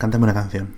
Cántame una canción.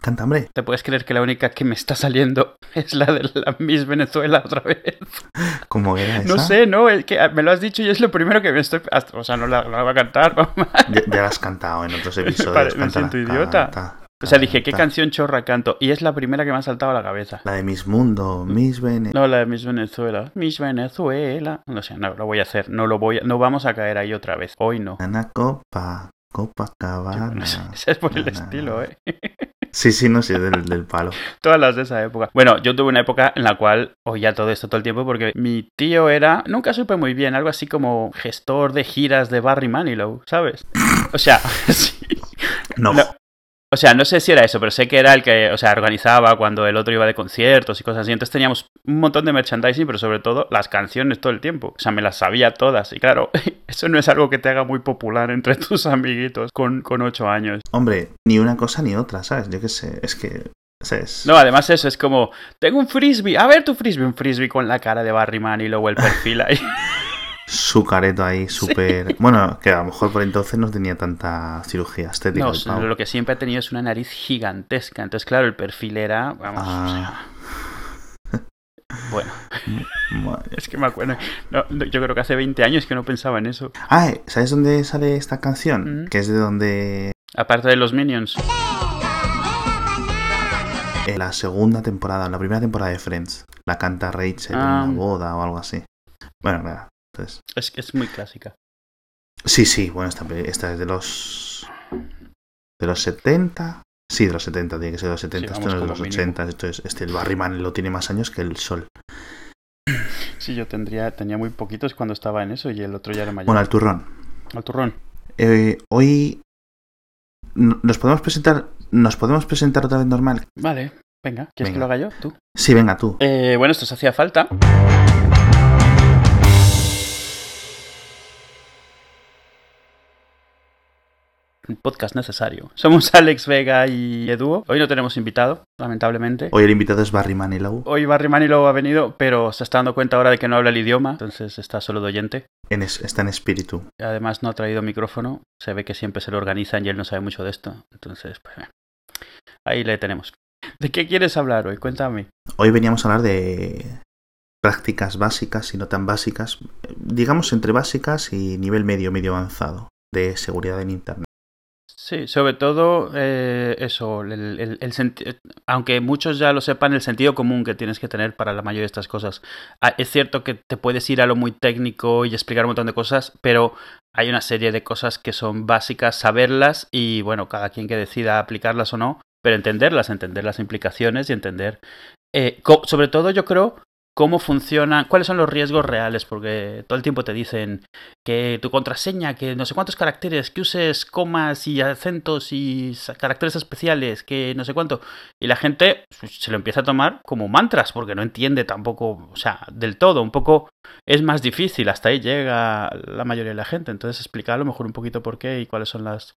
Canta, hombre. ¿Te puedes creer que la única que me está saliendo es la de la Miss Venezuela otra vez? ¿Cómo era esa? No sé, no, es que me lo has dicho y es lo primero que me estoy... O sea, no la, no la voy a cantar. Ya, ya la has cantado en otros episodios. Pare- me siento idiota. canta, O sea, dije, ¿qué canción chorra canto? Y es la primera que me ha saltado a la cabeza. La de Miss Mundo, Miss Vene... No, la de Miss Venezuela. Miss Venezuela. No sé, no lo voy a hacer. No lo voy a... No vamos a caer ahí otra vez. Hoy no. Ana Copa, Copacabana. no sé, ese es por el estilo. ¿eh? Sí, sí, no sé, del, del palo. Todas las de esa época. Bueno, yo tuve una época en la cual oía todo esto todo el tiempo porque mi tío era, nunca supe muy bien, algo así como gestor de giras de Barry Manilow, ¿sabes? O sea, sí. No, No. O sea, no sé si era eso, pero sé que era el que, o sea, organizaba cuando el otro iba de conciertos y cosas así. Entonces teníamos un montón de merchandising, pero sobre todo las canciones todo el tiempo. O sea, me las sabía todas. Y claro, eso no es algo que te haga muy popular entre tus amiguitos con, con ocho años. hombre, ni una cosa ni otra, ¿sabes? Yo qué sé, es que... ¿sabes? No, además eso es como, tengo un frisbee, a ver tu frisbee, un frisbee con la cara de Barry Manilow el perfil ahí. Su careto ahí, súper... Bueno, que a lo mejor por entonces no tenía tanta cirugía estética. No, lo que siempre ha tenido es una nariz gigantesca. Entonces, claro, el perfil era, vamos, o Ah. sea, bueno, Madre. es que me acuerdo. no, yo creo que hace 20 años que no pensaba en eso. Ah, ¿sabes dónde sale esta canción? Mm. Que es de donde... Aparte de los Minions. En la segunda temporada, la primera temporada de Friends. La canta Rachel Ah. en una boda o algo así. Bueno, nada. Es que es muy clásica. Sí, sí, bueno, esta, esta es de los... De los 70. Sí, de los 70, tiene que ser de los 70. Sí, esto no es de los como 80. Esto es, este, el Barry lo tiene más años que el Sol. Sí, yo tendría, tenía muy poquitos cuando estaba en eso y el otro ya era mayor. Bueno, al turrón. Al turrón. Eh, hoy nos podemos presentar nos podemos presentar otra vez normal Vale, venga, ¿quieres que Venga. lo haga yo? ¿Tú? sí venga tú Eh, bueno, esto se hacía falta. Un podcast necesario. Somos Alex Vega y Eduo. Hoy no tenemos invitado, lamentablemente. hoy el invitado es Barry Manilow Hoy Barry Manilow ha venido, pero se está dando cuenta ahora de que no habla el idioma, entonces está solo de oyente. en es- está en espíritu Además no ha traído micrófono, se ve que siempre se lo organizan y él no sabe mucho de esto. Entonces, pues, ahí le tenemos. ¿De qué quieres hablar hoy? Cuéntame. hoy veníamos a hablar de prácticas básicas y no tan básicas digamos entre básicas y nivel medio medio avanzado de seguridad en internet Sí, sobre todo eh, eso, el, el- aunque muchos ya lo sepan, el sentido común que tienes que tener para la mayoría de estas cosas. Ah, Es cierto que te puedes ir a lo muy técnico y explicar un montón de cosas, pero hay una serie de cosas que son básicas, saberlas y bueno, cada quien que decida aplicarlas o no, pero entenderlas, entender las implicaciones y entender, eh, sobre todo yo creo, cómo funcionan, cuáles son los riesgos reales, porque todo el tiempo te dicen que tu contraseña, que no sé cuántos caracteres, que uses comas y acentos y caracteres especiales, que no sé cuánto. Y la gente pues, se lo empieza a tomar como mantras, porque no entiende tampoco, o sea, del todo, un poco es más difícil, hasta ahí llega la mayoría de la gente. Entonces explicar a lo mejor un poquito por qué y cuáles son las...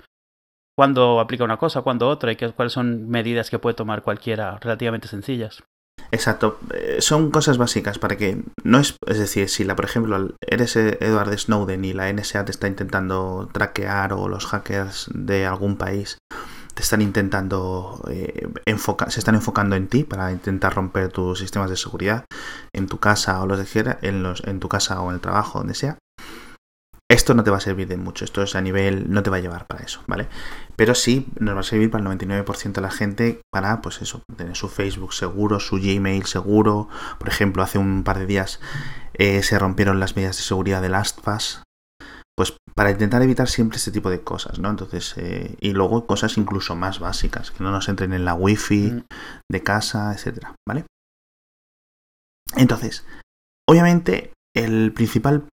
cuándo aplica una cosa, cuándo otra y qué- cuáles son medidas que puede tomar cualquiera relativamente sencillas. Exacto, eh, son cosas básicas para que no es, es decir, si la, por ejemplo, eres Edward Snowden y la NSA te está intentando traquear o los hackers de algún país te están intentando eh, se están enfocando en ti para intentar romper tus sistemas de seguridad en tu casa o los de en los, en tu casa o en el trabajo, donde sea. Esto no te va a servir de mucho, esto es a nivel, no te va a llevar para eso, ¿vale? Pero sí nos va a servir para el 99% de la gente para, pues eso, tener su Facebook seguro, su Gmail seguro. Por ejemplo, hace un par de días eh, se rompieron las medidas de seguridad de LastPass. Pues para intentar evitar siempre este tipo de cosas, ¿no? Entonces, eh, y luego cosas incluso más básicas, que no nos entren en la wifi Mm. de casa, etcétera, ¿vale? Entonces, obviamente, el principal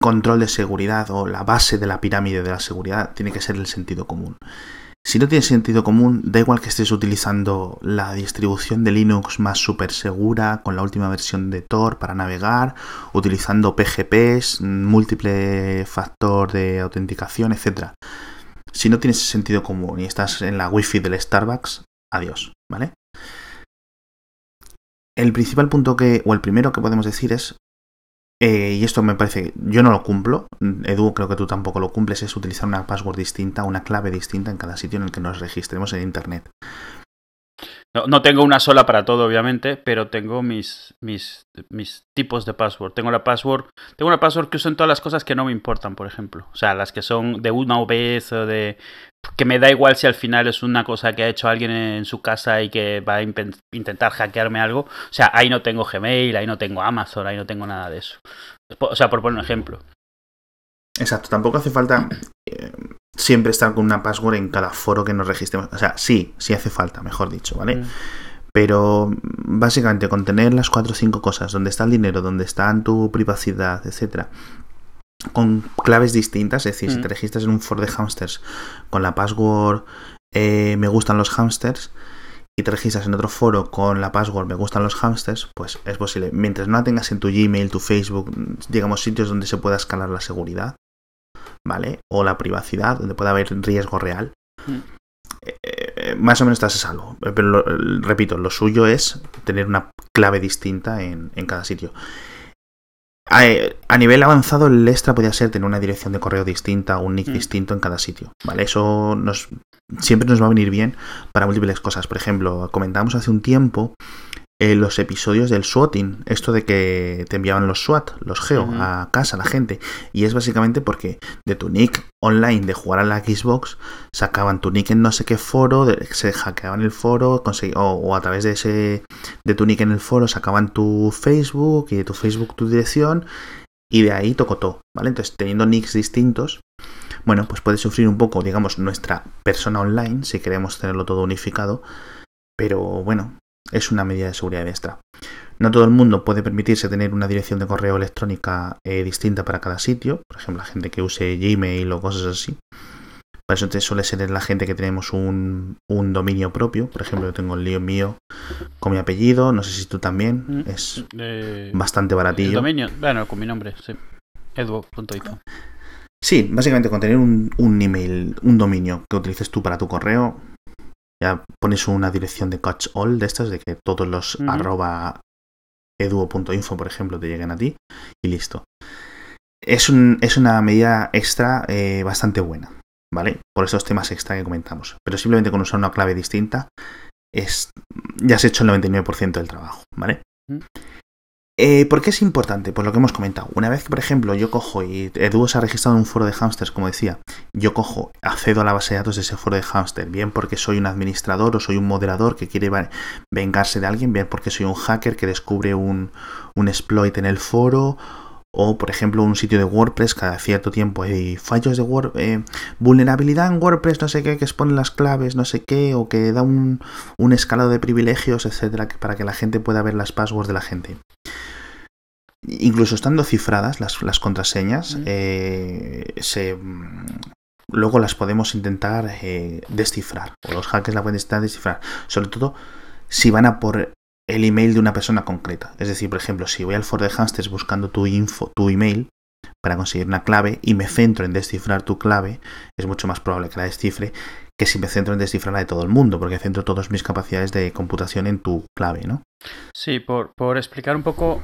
control de seguridad o la base de la pirámide de la seguridad tiene que ser el sentido común. Si no tienes sentido común, da igual que estés utilizando la distribución de Linux más súper segura, con la última versión de Tor para navegar, utilizando PGPs, múltiple factor de autenticación, etc. Si no tienes sentido común y estás en la wifi del Starbucks, adiós, ¿vale? El principal punto que, o el primero que podemos decir es eh, y esto me parece, yo no lo cumplo, Edu creo que tú tampoco lo cumples, es utilizar una password distinta, una clave distinta en cada sitio en el que nos registremos en Internet. No, tengo una sola para todo, obviamente, pero tengo mis, mis, tipos de password. Tengo la password, tengo una password que uso en todas las cosas que no me importan, por ejemplo. O sea, las que son de una vez o de que me da igual si al final es una cosa que ha hecho alguien en su casa y que va a intentar hackearme algo. O sea, ahí no tengo Gmail, ahí no tengo Amazon, ahí no tengo nada de eso. O sea, por poner un ejemplo. Exacto, tampoco hace falta eh, siempre estar con una password en cada foro que nos registremos. O sea, sí, sí hace falta, mejor dicho, ¿vale? Mm. Pero básicamente con tener las cuatro o cinco cosas, donde está el dinero, donde está tu privacidad, etcétera, con claves distintas, es decir, si mm. te registras en un foro de hamsters con la password eh, me gustan los hamsters y te registras en otro foro con la password me gustan los hamsters, pues es posible. Mientras no la tengas en tu Gmail, tu Facebook, digamos sitios donde se pueda escalar la seguridad, ¿vale? O la privacidad, donde pueda haber riesgo real. Mm. Eh, eh, más o menos estás a salvo. Pero repito, lo suyo es tener una clave distinta en, cada sitio. A, nivel avanzado, el extra podría ser tener una dirección de correo distinta o un nick mm. distinto en cada sitio. ¿Vale? Eso nos, siempre nos va a venir bien para múltiples cosas. Por ejemplo, comentamos hace un tiempo eh, los episodios del swatting, esto de que te enviaban los SWAT, los geo, a casa, a la gente. Y es básicamente porque de tu nick online de jugar a la Xbox, sacaban tu nick en no sé qué foro, se hackeaban el foro, o, a través de ese de tu nick en el foro sacaban tu Facebook y de tu Facebook tu dirección, y de ahí tocó todo, ¿vale? Entonces, teniendo nicks distintos, bueno, pues puede sufrir un poco, digamos, nuestra persona online, si queremos tenerlo todo unificado. Pero bueno, es una medida de seguridad extra. No todo el mundo puede permitirse tener una dirección de correo electrónica eh, distinta para cada sitio, por ejemplo, la gente que use Gmail o cosas así. Para eso te suele ser la gente que tenemos un, dominio propio. Por ejemplo, yo tengo el lío mío con mi apellido. No sé si tú también. Mm, es bastante baratillo. dominio, bueno, con mi nombre, sí. Edu.info. Sí, básicamente con tener un, un email, un dominio que utilices tú para tu correo, ya pones una dirección de catch all de estas, de que todos los arroba eduo.info, por ejemplo, te lleguen a ti y listo. Es, un, es una medida extra eh, bastante buena, ¿vale? Por esos temas extra que comentamos. Pero simplemente con usar una clave distinta es, ya has hecho el 99% del trabajo, ¿vale? Eh, ¿Por qué es importante? Pues lo que hemos comentado. Una vez que, por ejemplo, yo cojo y Edu se ha registrado en un foro de hamsters, como decía, yo cojo, accedo a la base de datos de ese foro de hamster, bien porque soy un administrador o soy un moderador que quiere vengarse de alguien, bien porque soy un hacker que descubre un, exploit en el foro, o por ejemplo un sitio de WordPress cada cierto tiempo hay fallos de eh, vulnerabilidad en WordPress no sé qué que expone las claves no sé qué o que da un, un escalado de privilegios etcétera para que la gente pueda ver las passwords de la gente incluso estando cifradas las, las contraseñas, eh, se, luego las podemos intentar eh, descifrar, o los hackers la pueden intentar descifrar, sobre todo si van a por el email de una persona concreta. Es decir, por ejemplo, si voy al foro de Hamsters buscando tu info, tu email, para conseguir una clave y me centro en descifrar tu clave, es mucho más probable que la descifre que si me centro en descifrar la de todo el mundo, porque centro todas mis capacidades de computación en tu clave, ¿no? Sí, por, por explicar un poco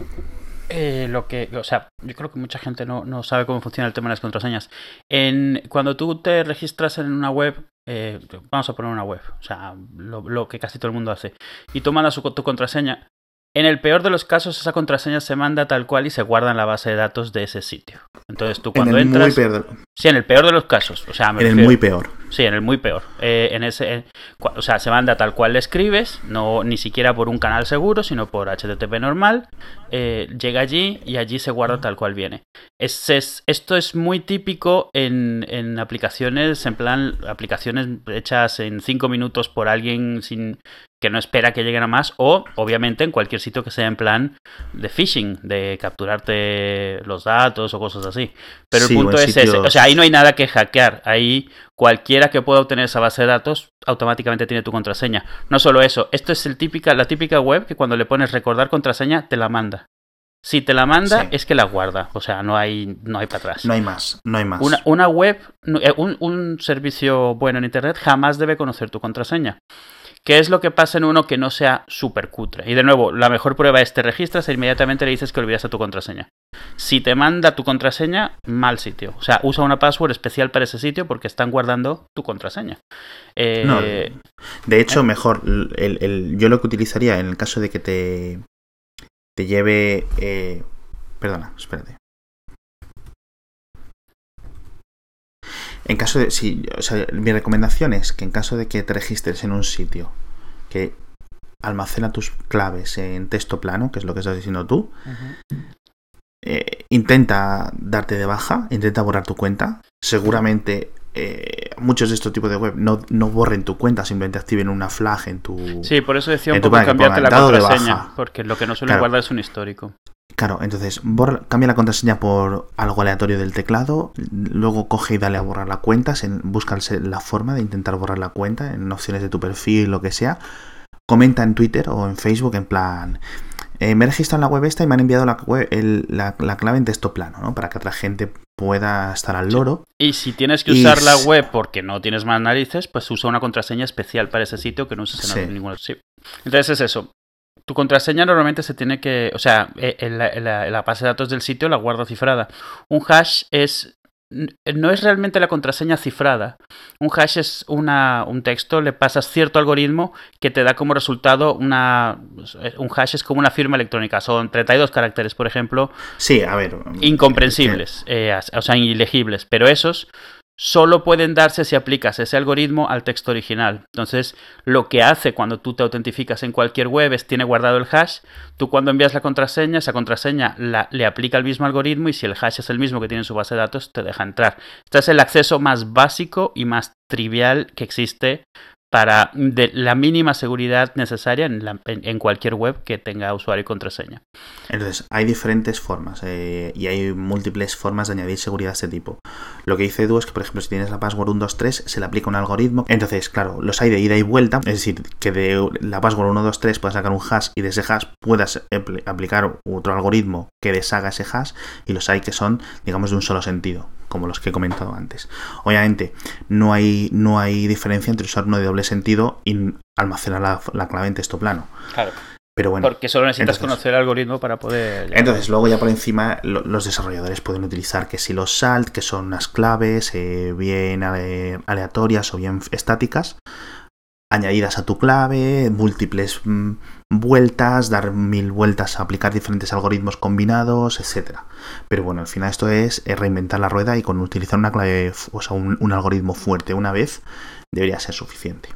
eh, lo que, o sea, yo creo que mucha gente no, no, sabe cómo funciona el tema de las contraseñas. En, cuando tú te registras en una web, eh, vamos a poner una web, o sea, lo, lo, que casi todo el mundo hace, y tú mandas tu contraseña, en el peor de los casos, esa contraseña se manda tal cual y se guarda en la base de datos de ese sitio. Entonces tú cuando en el entras. Muy peor Sí, en el peor de los casos. O sea, en el muy peor. Sí, en el muy peor. Eh, en ese, o sea, se manda tal cual le escribes, no ni siquiera por un canal seguro, sino por HTTP normal. Eh, llega allí y allí se guarda tal cual viene. Es, es, esto es muy típico en, en aplicaciones, en plan, aplicaciones hechas en 5 minutos por alguien sin que no espera que lleguen a más o obviamente en cualquier sitio que sea en plan de phishing, de capturarte los datos o cosas así. Pero el punto es ese, o sea, ahí no hay nada que hackear, ahí cualquiera que pueda obtener esa base de datos automáticamente tiene tu contraseña. No solo eso, esto es el típica, la típica web que cuando le pones recordar contraseña te la manda. Si te la manda es que la guarda, o sea, no hay, no hay para atrás. No hay más, no hay más. Una, una web, eh, un, un servicio bueno en Internet jamás debe conocer tu contraseña. ¿Qué es lo que pasa en uno que no sea súper cutre? Y de nuevo, la mejor prueba es te registras e inmediatamente le dices que olvidaste tu contraseña. Si te manda tu contraseña, mal sitio. O sea, usa una password especial para ese sitio porque están guardando tu contraseña. Eh, de hecho, ¿eh? mejor, yo lo que utilizaría en el caso de que te, te lleve... Eh, perdona, espérate. En caso de. Si, o sea, mi recomendación es que en caso de que te registres en un sitio que almacena tus claves en texto plano, que es lo que estás diciendo tú, eh, intenta darte de baja, intenta borrar tu cuenta. Seguramente eh, muchos de estos tipos de web no, no, borren tu cuenta, simplemente activen una flag en tu. Sí, por eso decía un poco cambiarte la contraseña, porque lo que no suelen guardar es un histórico. Claro, entonces cambia la contraseña por algo aleatorio del teclado, luego coge y dale a borrar la cuenta, busca la forma de intentar borrar la cuenta en opciones de tu perfil, lo que sea. Comenta en Twitter o en Facebook en plan, eh, me he registrado en la web esta y me han enviado la, la, clave en texto plano, ¿no? Para que otra gente pueda estar al loro. Y si tienes que usar la web porque no tienes más narices, pues usa una contraseña especial para ese sitio que no uses en ningún sitio. Entonces es eso tu contraseña normalmente se tiene que, o sea, eh, en la, base de datos del sitio la guardo cifrada. Un hash es no es realmente la contraseña cifrada. Un hash es una, un texto, le pasas cierto algoritmo que te da como resultado una... Un hash es como una firma electrónica, son 32 caracteres, por ejemplo. Sí, a ver. Incomprensibles, eh, o sea, ilegibles, pero esos solo pueden darse si aplicas ese algoritmo al texto original. Entonces, lo que hace cuando tú te autentificas en cualquier web es tiene guardado el hash, tú cuando envías la contraseña, esa contraseña le aplica el mismo algoritmo y si el hash es el mismo que tiene en su base de datos, te deja entrar. Este es el acceso más básico y más trivial que existe para de la mínima seguridad necesaria en, cualquier web que tenga usuario y contraseña. Entonces, hay diferentes formas eh, y hay múltiples formas de añadir seguridad de este tipo. Lo que dice Edu es que, por ejemplo, si tienes la password 123, se le aplica un algoritmo. Entonces, claro, los hay de ida y vuelta, es decir, que de la password 123 puedas sacar un hash y de ese hash puedas aplicar otro algoritmo que deshaga ese hash y los hay que son, digamos, de un solo sentido como los que he comentado antes. Obviamente, no hay, no hay diferencia entre usar uno de doble sentido y almacenar la, clave en texto plano. Claro. Pero bueno, Porque solo necesitas conocer el algoritmo para poder. Entonces, luego ya por encima, los desarrolladores pueden utilizar que si los salt, que son unas claves eh, bien aleatorias o bien estáticas, añadidas a tu clave, múltiples mm, vueltas, dar mil vueltas a aplicar diferentes algoritmos combinados, etcétera. Pero bueno, al final esto es reinventar la rueda y con utilizar una clave, o sea, un, algoritmo fuerte una vez, debería ser suficiente.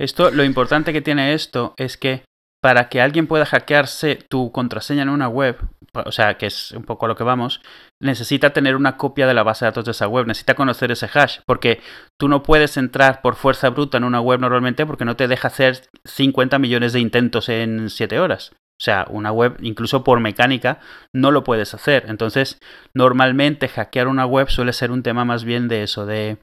Esto, lo importante que tiene esto es que para que alguien pueda hackearse tu contraseña en una web, o sea, que es un poco a lo que vamos, necesita tener una copia de la base de datos de esa web, necesita conocer ese hash, porque tú no puedes entrar por fuerza bruta en una web normalmente porque no te deja hacer 50 millones de intentos en 7 horas. O sea, una web, incluso por mecánica, no lo puedes hacer. Entonces, normalmente hackear una web suele ser un tema más bien de eso, de,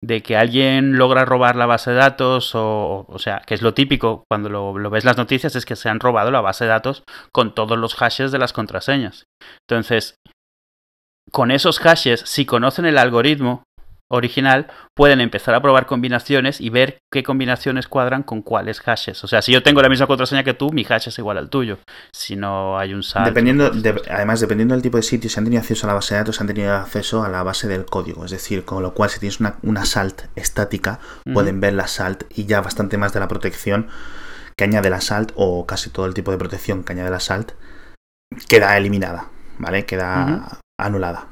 de que alguien logra robar la base de datos, o, o sea, que es lo típico cuando lo, lo ves las noticias, es que se han robado la base de datos con todos los hashes de las contraseñas. Entonces, con esos hashes, si conocen el algoritmo, original, pueden empezar a probar combinaciones y ver qué combinaciones cuadran con cuáles hashes. O sea, si yo tengo la misma contraseña que tú, mi hash es igual al tuyo. Si no hay un salto. Dependiendo, además, dependiendo del tipo de sitio, si han tenido acceso a la base de datos, han tenido acceso a la base del código. Es decir, con lo cual, si tienes una, una salt estática, pueden ver la salt y ya bastante más de la protección que añade la salt o casi todo el tipo de protección que añade la salt queda eliminada, ¿vale? Queda anulada.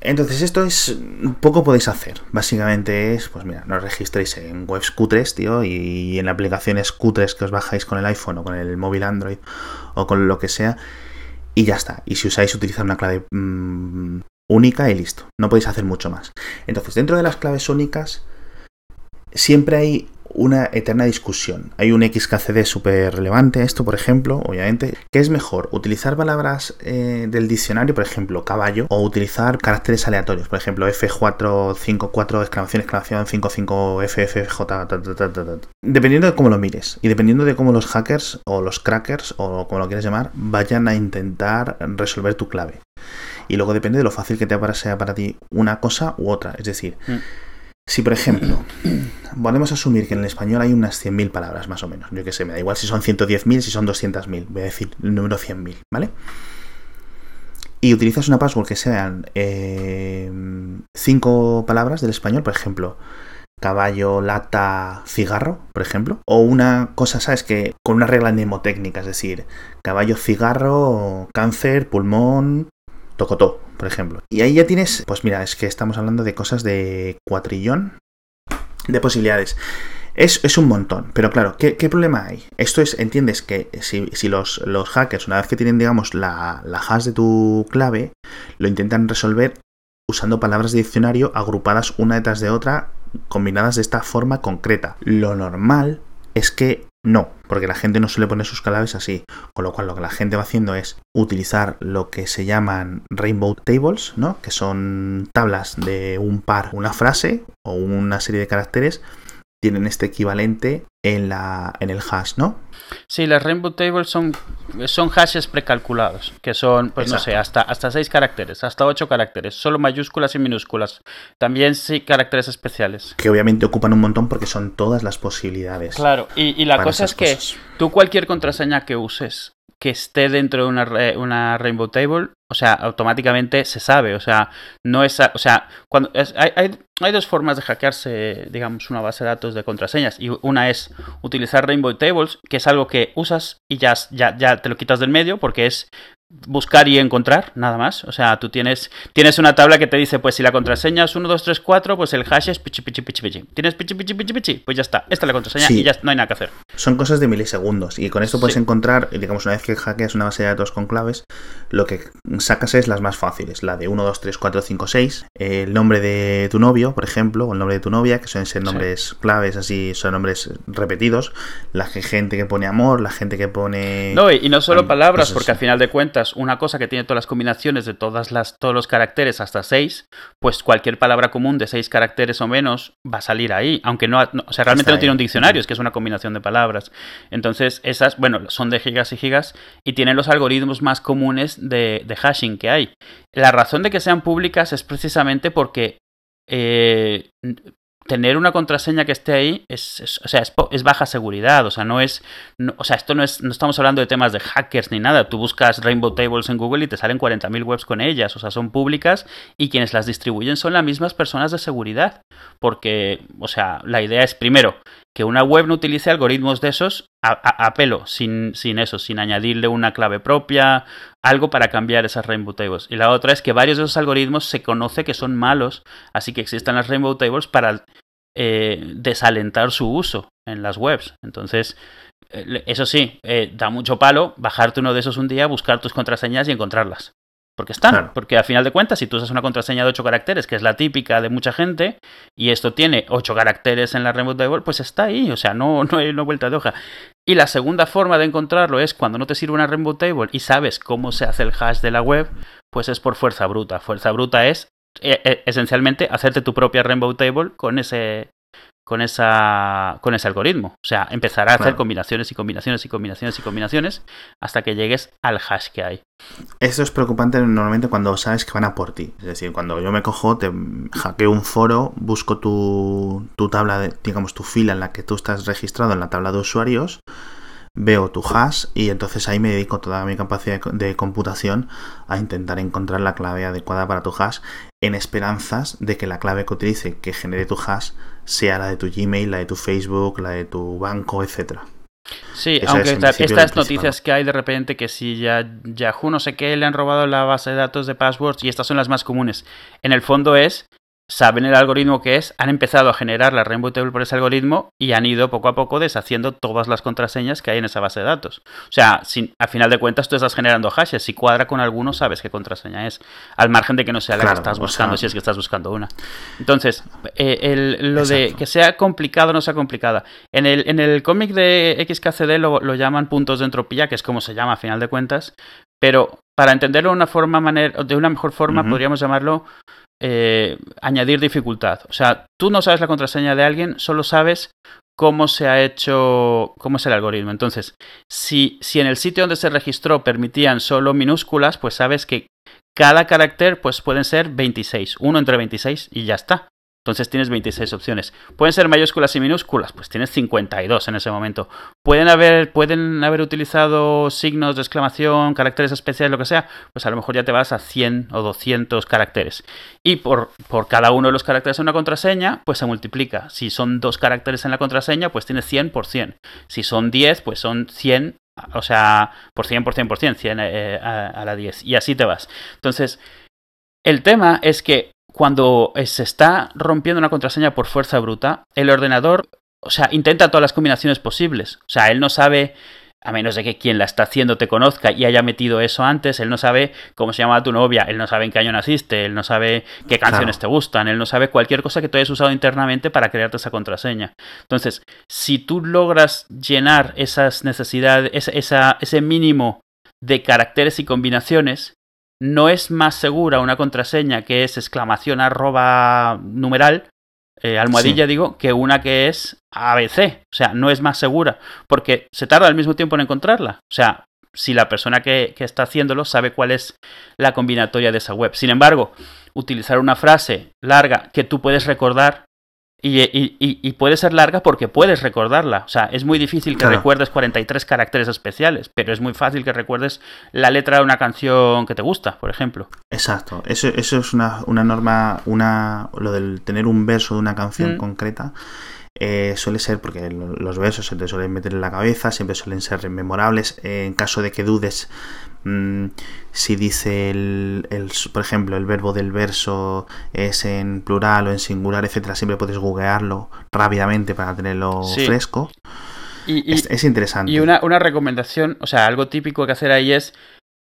Entonces esto es poco podéis hacer. Básicamente es, pues mira, nos registréis en webs cutres, tío, y en aplicaciones cutres que os bajáis con el iPhone o con el móvil Android o con lo que sea, y ya está. Y si usáis utilizar una clave mm, única y listo. No podéis hacer mucho más. Entonces, dentro de las claves únicas, siempre hay una eterna discusión. Hay un XKCD súper relevante, esto por ejemplo, obviamente, ¿qué es mejor? ¿Utilizar palabras eh, del diccionario, por ejemplo, caballo, o utilizar caracteres aleatorios, por ejemplo, F454, exclamación, exclamación, 55FFJ, dependiendo de cómo lo mires y dependiendo de cómo los hackers o los crackers o como lo quieras llamar, vayan a intentar resolver tu clave. Y luego depende de lo fácil que te sea para ti una cosa u otra. Es decir, mm Si, por ejemplo, podemos asumir que en el español hay unas 100.000 palabras, más o menos. Yo qué sé, me da igual si son 110.000, si son 200.000. Voy a decir el número 100.000, ¿vale? Y utilizas una password que sean eh, cinco palabras del español, por ejemplo, caballo, lata, cigarro, por ejemplo. O una cosa, ¿sabes? Que con una regla mnemotécnica, es decir, caballo, cigarro, cáncer, pulmón, tocotó, por ejemplo. Y ahí ya tienes, pues mira, es que estamos hablando de cosas de cuatrillón de posibilidades. Es, un montón, pero claro, ¿qué, problema hay? Esto es, entiendes que si, los, los, hackers, una vez que tienen, digamos, la, la hash de tu clave, lo intentan resolver usando palabras de diccionario agrupadas una detrás de otra, combinadas de esta forma concreta. Lo normal es que no, porque la gente no suele poner sus claves así. Con lo cual lo que la gente va haciendo es utilizar lo que se llaman rainbow tables, ¿no? Que son tablas de un par, una frase o una serie de caracteres tienen este equivalente en, la, en el hash, ¿no? Sí, las Rainbow Tables son, son hashes precalculados, que son, pues no sé, hasta, hasta seis caracteres, hasta ocho caracteres, solo mayúsculas y minúsculas. También sí caracteres especiales. Que obviamente ocupan un montón porque son todas las posibilidades. Claro, y, la cosa es que tú cualquier contraseña que uses que esté dentro de una, una Rainbow Table, o sea, automáticamente se sabe, o sea, no es, o sea, cuando hay, hay, hay, dos formas de hackearse, digamos, una base de datos de contraseñas y una es utilizar Rainbow Tables, que es algo que usas y ya, ya, ya te lo quitas del medio porque es buscar y encontrar, nada más. O sea, tú tienes, tienes una tabla que te dice, pues si la contraseña es 1, 2, 3, 4, pues el hash es pichi, pichi, pichi, pichi. Tienes pichi, pichi, pichi, pichi, pues ya está. Esta es la contraseña y ya no hay nada que hacer. Son cosas de milisegundos y con esto puedes encontrar, digamos, una vez que hackeas una base de datos con claves, lo que sacas es las más fáciles, la de 1, 2, 3, 4, 5, 6, el nombre de tu novio, por ejemplo, o el nombre de tu novia, que suelen ser nombres claves, así, son nombres repetidos, la gente que pone amor, la gente que pone... No, y, no solo palabras, porque al final de cuentas una cosa que tiene todas las combinaciones de todas las, todos los caracteres hasta 6, pues cualquier palabra común de 6 caracteres o menos va a salir ahí, aunque no, o sea, realmente no tiene un diccionario, es que es una combinación de palabras. Entonces, esas, bueno, son de gigas y gigas y tienen los algoritmos más comunes de, de hashing que hay. La razón de que sean públicas es precisamente porque eh, tener una contraseña que esté ahí es, o sea, es, baja seguridad, o sea, no es, o sea, esto no es, no estamos hablando de temas de hackers ni nada, tú buscas Rainbow Tables en Google y te salen 40.000 webs con ellas, o sea, son públicas y quienes las distribuyen son las mismas personas de seguridad, porque, o sea, la idea es primero que una web no utilice algoritmos de esos a, pelo, sin, sin eso, sin añadirle una clave propia, algo para cambiar esas Rainbow Tables. Y la otra es que varios de esos algoritmos se conoce que son malos, así que existen las Rainbow Tables para eh, desalentar su uso en las webs. Entonces, eh, eso sí, eh, da mucho palo bajarte uno de esos un día, buscar tus contraseñas y encontrarlas. Porque están, porque al final de cuentas, si tú usas una contraseña de 8 caracteres, que es la típica de mucha gente, y esto tiene 8 caracteres en la remote table, pues está ahí, o sea, no, no hay una vuelta de hoja. Y la segunda forma de encontrarlo es cuando no te sirve una Rainbow Table y sabes cómo se hace el hash de la web, pues es por fuerza bruta. Fuerza bruta es eh, esencialmente hacerte tu propia Rainbow Table con ese, con, esa, con ese algoritmo. O sea, empezar a hacer combinaciones y combinaciones y combinaciones y combinaciones hasta que llegues al hash que hay. Esto es preocupante normalmente cuando sabes que van a por ti. Es decir, cuando yo me cojo, te hackeo un foro, busco tu, tu tabla, de, digamos, tu fila en la que tú estás registrado en la tabla de usuarios veo tu hash y entonces ahí me dedico toda mi capacidad de computación a intentar encontrar la clave adecuada para tu hash en esperanzas de que la clave que utilice que genere tu hash sea la de tu Gmail, la de tu Facebook, la de tu banco, etcétera. Sí, aunque estas noticias que hay de repente que si ya Yahoo no sé qué le han robado la base de datos de passwords y estas son las más comunes. En el fondo es saben el algoritmo que es, han empezado a generar la Rainbow Table por ese algoritmo y han ido poco a poco deshaciendo todas las contraseñas que hay en esa base de datos. O sea, sin, a final de cuentas tú estás generando hashes, si cuadra con alguno sabes qué contraseña es, al margen de que no sea la que estás buscando, si es que estás buscando una. Entonces, eh, lo de que sea complicado o no sea complicada. En el, en el cómic de XKCD lo, lo llaman puntos de entropía, que es como se llama a final de cuentas, pero para entenderlo de una forma manera, de una mejor forma, podríamos llamarlo eh, añadir dificultad. O sea, tú no sabes la contraseña de alguien, solo sabes cómo se ha hecho, cómo es el algoritmo. Entonces, si, si en el sitio donde se registró permitían solo minúsculas, pues sabes que cada carácter pues pueden ser 26, uno entre 26 y ya está. Entonces tienes 26 opciones. ¿Pueden ser mayúsculas y minúsculas? Pues tienes 52 en ese momento. ¿Pueden haber, pueden haber utilizado signos de exclamación, caracteres especiales, lo que sea? Pues a lo mejor ya te vas a 100 o 200 caracteres. Y por, por cada uno de los caracteres en una contraseña, pues se multiplica. Si son dos caracteres en la contraseña, pues tienes 100 por 100. Si son 10, pues son 100 o sea, por 100, por 100, por 100, 100 eh, a, a, la 10. Y así te vas. Entonces, el tema es que cuando eh, se está rompiendo una contraseña por fuerza bruta, el ordenador, o sea, intenta todas las combinaciones posibles. O sea, él no sabe, a menos de que quien la está haciendo te conozca y haya metido eso antes, él no sabe cómo se llama tu novia, él no sabe en qué año naciste, él no sabe qué canciones te gustan, él no sabe cualquier cosa que tú hayas usado internamente para crearte esa contraseña. Entonces, si tú logras llenar esas necesidades, esa, ese mínimo de caracteres y combinaciones, no es más segura una contraseña que es exclamación arroba numeral, eh, almohadilla sí. digo, que una que es ABC. O sea, no es más segura, porque se tarda al mismo tiempo en encontrarla. O sea, si la persona que, que está haciéndolo sabe cuál es la combinatoria de esa web. Sin embargo, utilizar una frase larga que tú puedes recordar y, y, y, puede ser larga porque puedes recordarla. O sea, es muy difícil que claro. recuerdes 43 caracteres especiales, pero es muy fácil que recuerdes la letra de una canción que te gusta, por ejemplo. Exacto. Eso, eso es una, una, norma, una, lo del tener un verso de una canción mm. concreta. Eh, suele ser porque los versos se te suelen meter en la cabeza, siempre suelen ser memorables. Eh, en caso de que dudes mmm, si dice el, el, por ejemplo, el verbo del verso es en plural o en singular, etcétera, siempre puedes googlearlo rápidamente para tenerlo sí. fresco. Y, y, es, es, interesante. Y una, una recomendación, o sea, algo típico que hacer ahí es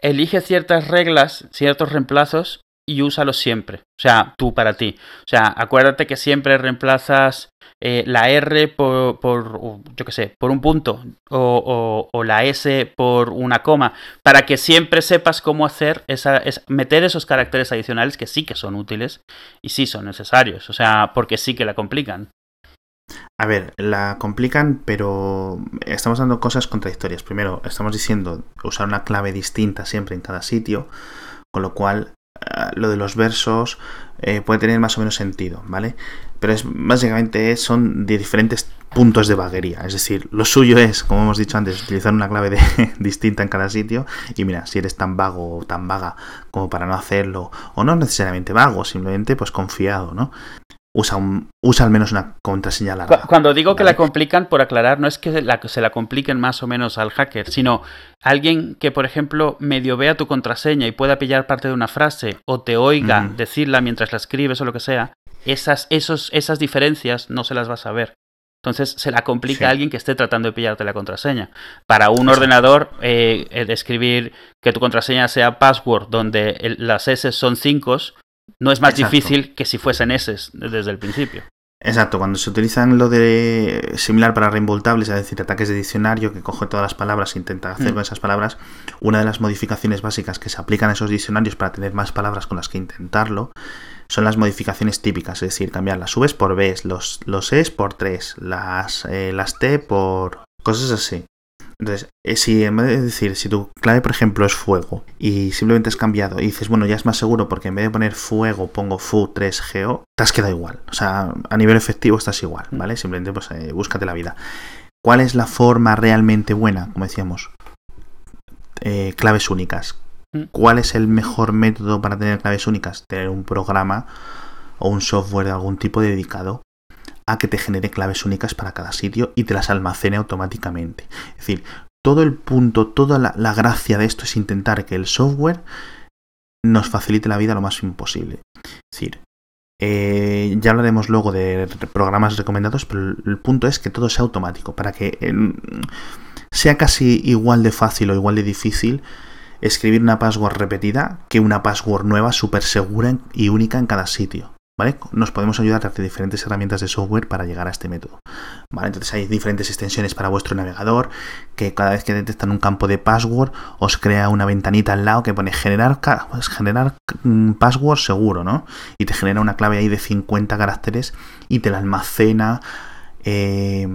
elige ciertas reglas, ciertos reemplazos y úsalos siempre. O sea, tú para ti. O sea, acuérdate que siempre reemplazas eh, la R por, por, yo qué sé, por un punto o, o, la S por una coma, para que siempre sepas cómo hacer esa, es, meter esos caracteres adicionales que sí que son útiles y sí son necesarios. O sea, porque sí que la complican. A ver, la complican, pero estamos dando cosas contradictorias. Primero, estamos diciendo usar una clave distinta siempre en cada sitio, con lo cual lo de los versos eh, puede tener más o menos sentido, ¿vale? Pero es básicamente son de diferentes puntos de vaguería. Es decir, lo suyo es, como hemos dicho antes, utilizar una clave de, distinta en cada sitio. Y mira, si eres tan vago o tan vaga como para no hacerlo, o no necesariamente vago, simplemente pues confiado, ¿no? Usa, un, usa al menos una contraseña larga. Cuando digo que la complican, por aclarar, no es que la, se la compliquen más o menos al hacker, sino alguien que, por ejemplo, medio vea tu contraseña y pueda pillar parte de una frase o te oiga mm. decirla mientras la escribes o lo que sea, esas, esos, esas diferencias no se las vas a ver. Entonces se la complica sí. a alguien que esté tratando de pillarte la contraseña. Para un Exacto. ordenador, eh, el escribir que tu contraseña sea password, donde el, las S son 5, no es más Exacto. difícil que si fuesen S desde el principio. Exacto, cuando se utilizan lo de similar para reinvoltables, es decir, ataques de diccionario que coge todas las palabras e intenta hacer mm. con esas palabras, una de las modificaciones básicas que se aplican a esos diccionarios para tener más palabras con las que intentarlo son las modificaciones típicas, es decir, cambiar las Vs por Bs, los, los Es por 3, las, eh, las T por cosas así. Entonces, eh, si en vez de decir, si tu clave, por ejemplo, es fuego y simplemente has cambiado y dices, bueno, ya es más seguro porque en vez de poner fuego pongo fu3go, te has quedado igual. O sea, a nivel efectivo estás igual, ¿vale? Simplemente, pues, eh, búscate la vida. ¿Cuál es la forma realmente buena? Como decíamos, eh, claves únicas. ¿Cuál es el mejor método para tener claves únicas? Tener un programa o un software de algún tipo dedicado a que te genere claves únicas para cada sitio y te las almacene automáticamente. Es decir, todo el punto, toda la, gracia de esto es intentar que el software nos facilite la vida lo más imposible. Es decir, eh, ya hablaremos luego de programas recomendados, pero el punto es que todo sea automático, para que eh, sea casi igual de fácil o igual de difícil escribir una password repetida que una password nueva súper segura y única en cada sitio. Nos podemos ayudar a diferentes herramientas de software para llegar a este método. Entonces hay diferentes extensiones para vuestro navegador que cada vez que detectan un campo de password os crea una ventanita al lado que pone generar, pues generar mm, password seguro, ¿no? Y te genera una clave ahí de 50 caracteres y te la almacena eh,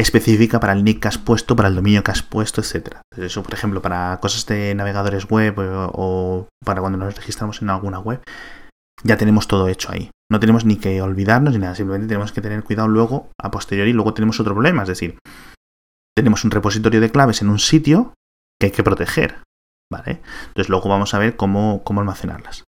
específica para el nick que has puesto, para el dominio que has puesto, etc. Eso, por ejemplo, para cosas de navegadores web o, o para cuando nos registramos en alguna web ya tenemos todo hecho ahí. No tenemos ni que olvidarnos ni nada, simplemente tenemos que tener cuidado luego, a posteriori, luego tenemos otro problema, es decir, tenemos un repositorio de claves en un sitio que hay que proteger, ¿vale? Entonces luego vamos a ver cómo, cómo almacenarlas.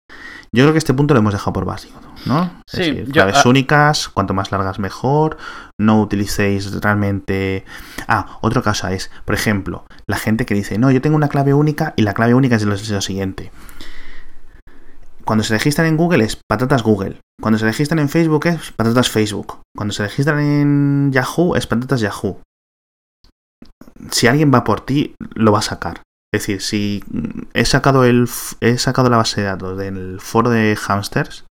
Yo creo que este punto lo hemos dejado por básico, ¿no? Sí, claves únicas, cuanto más largas mejor, no utilicéis realmente... Ah, otra cosa es, por ejemplo, la gente que dice, no, yo tengo una clave única y la clave única es lo siguiente cuando se registran en Google es patatas Google. Cuando se registran en Facebook es patatas Facebook. Cuando se registran en Yahoo es patatas Yahoo. Si alguien va por ti, lo va a sacar. Es decir, si he sacado, el, he sacado la base de datos del foro de hamsters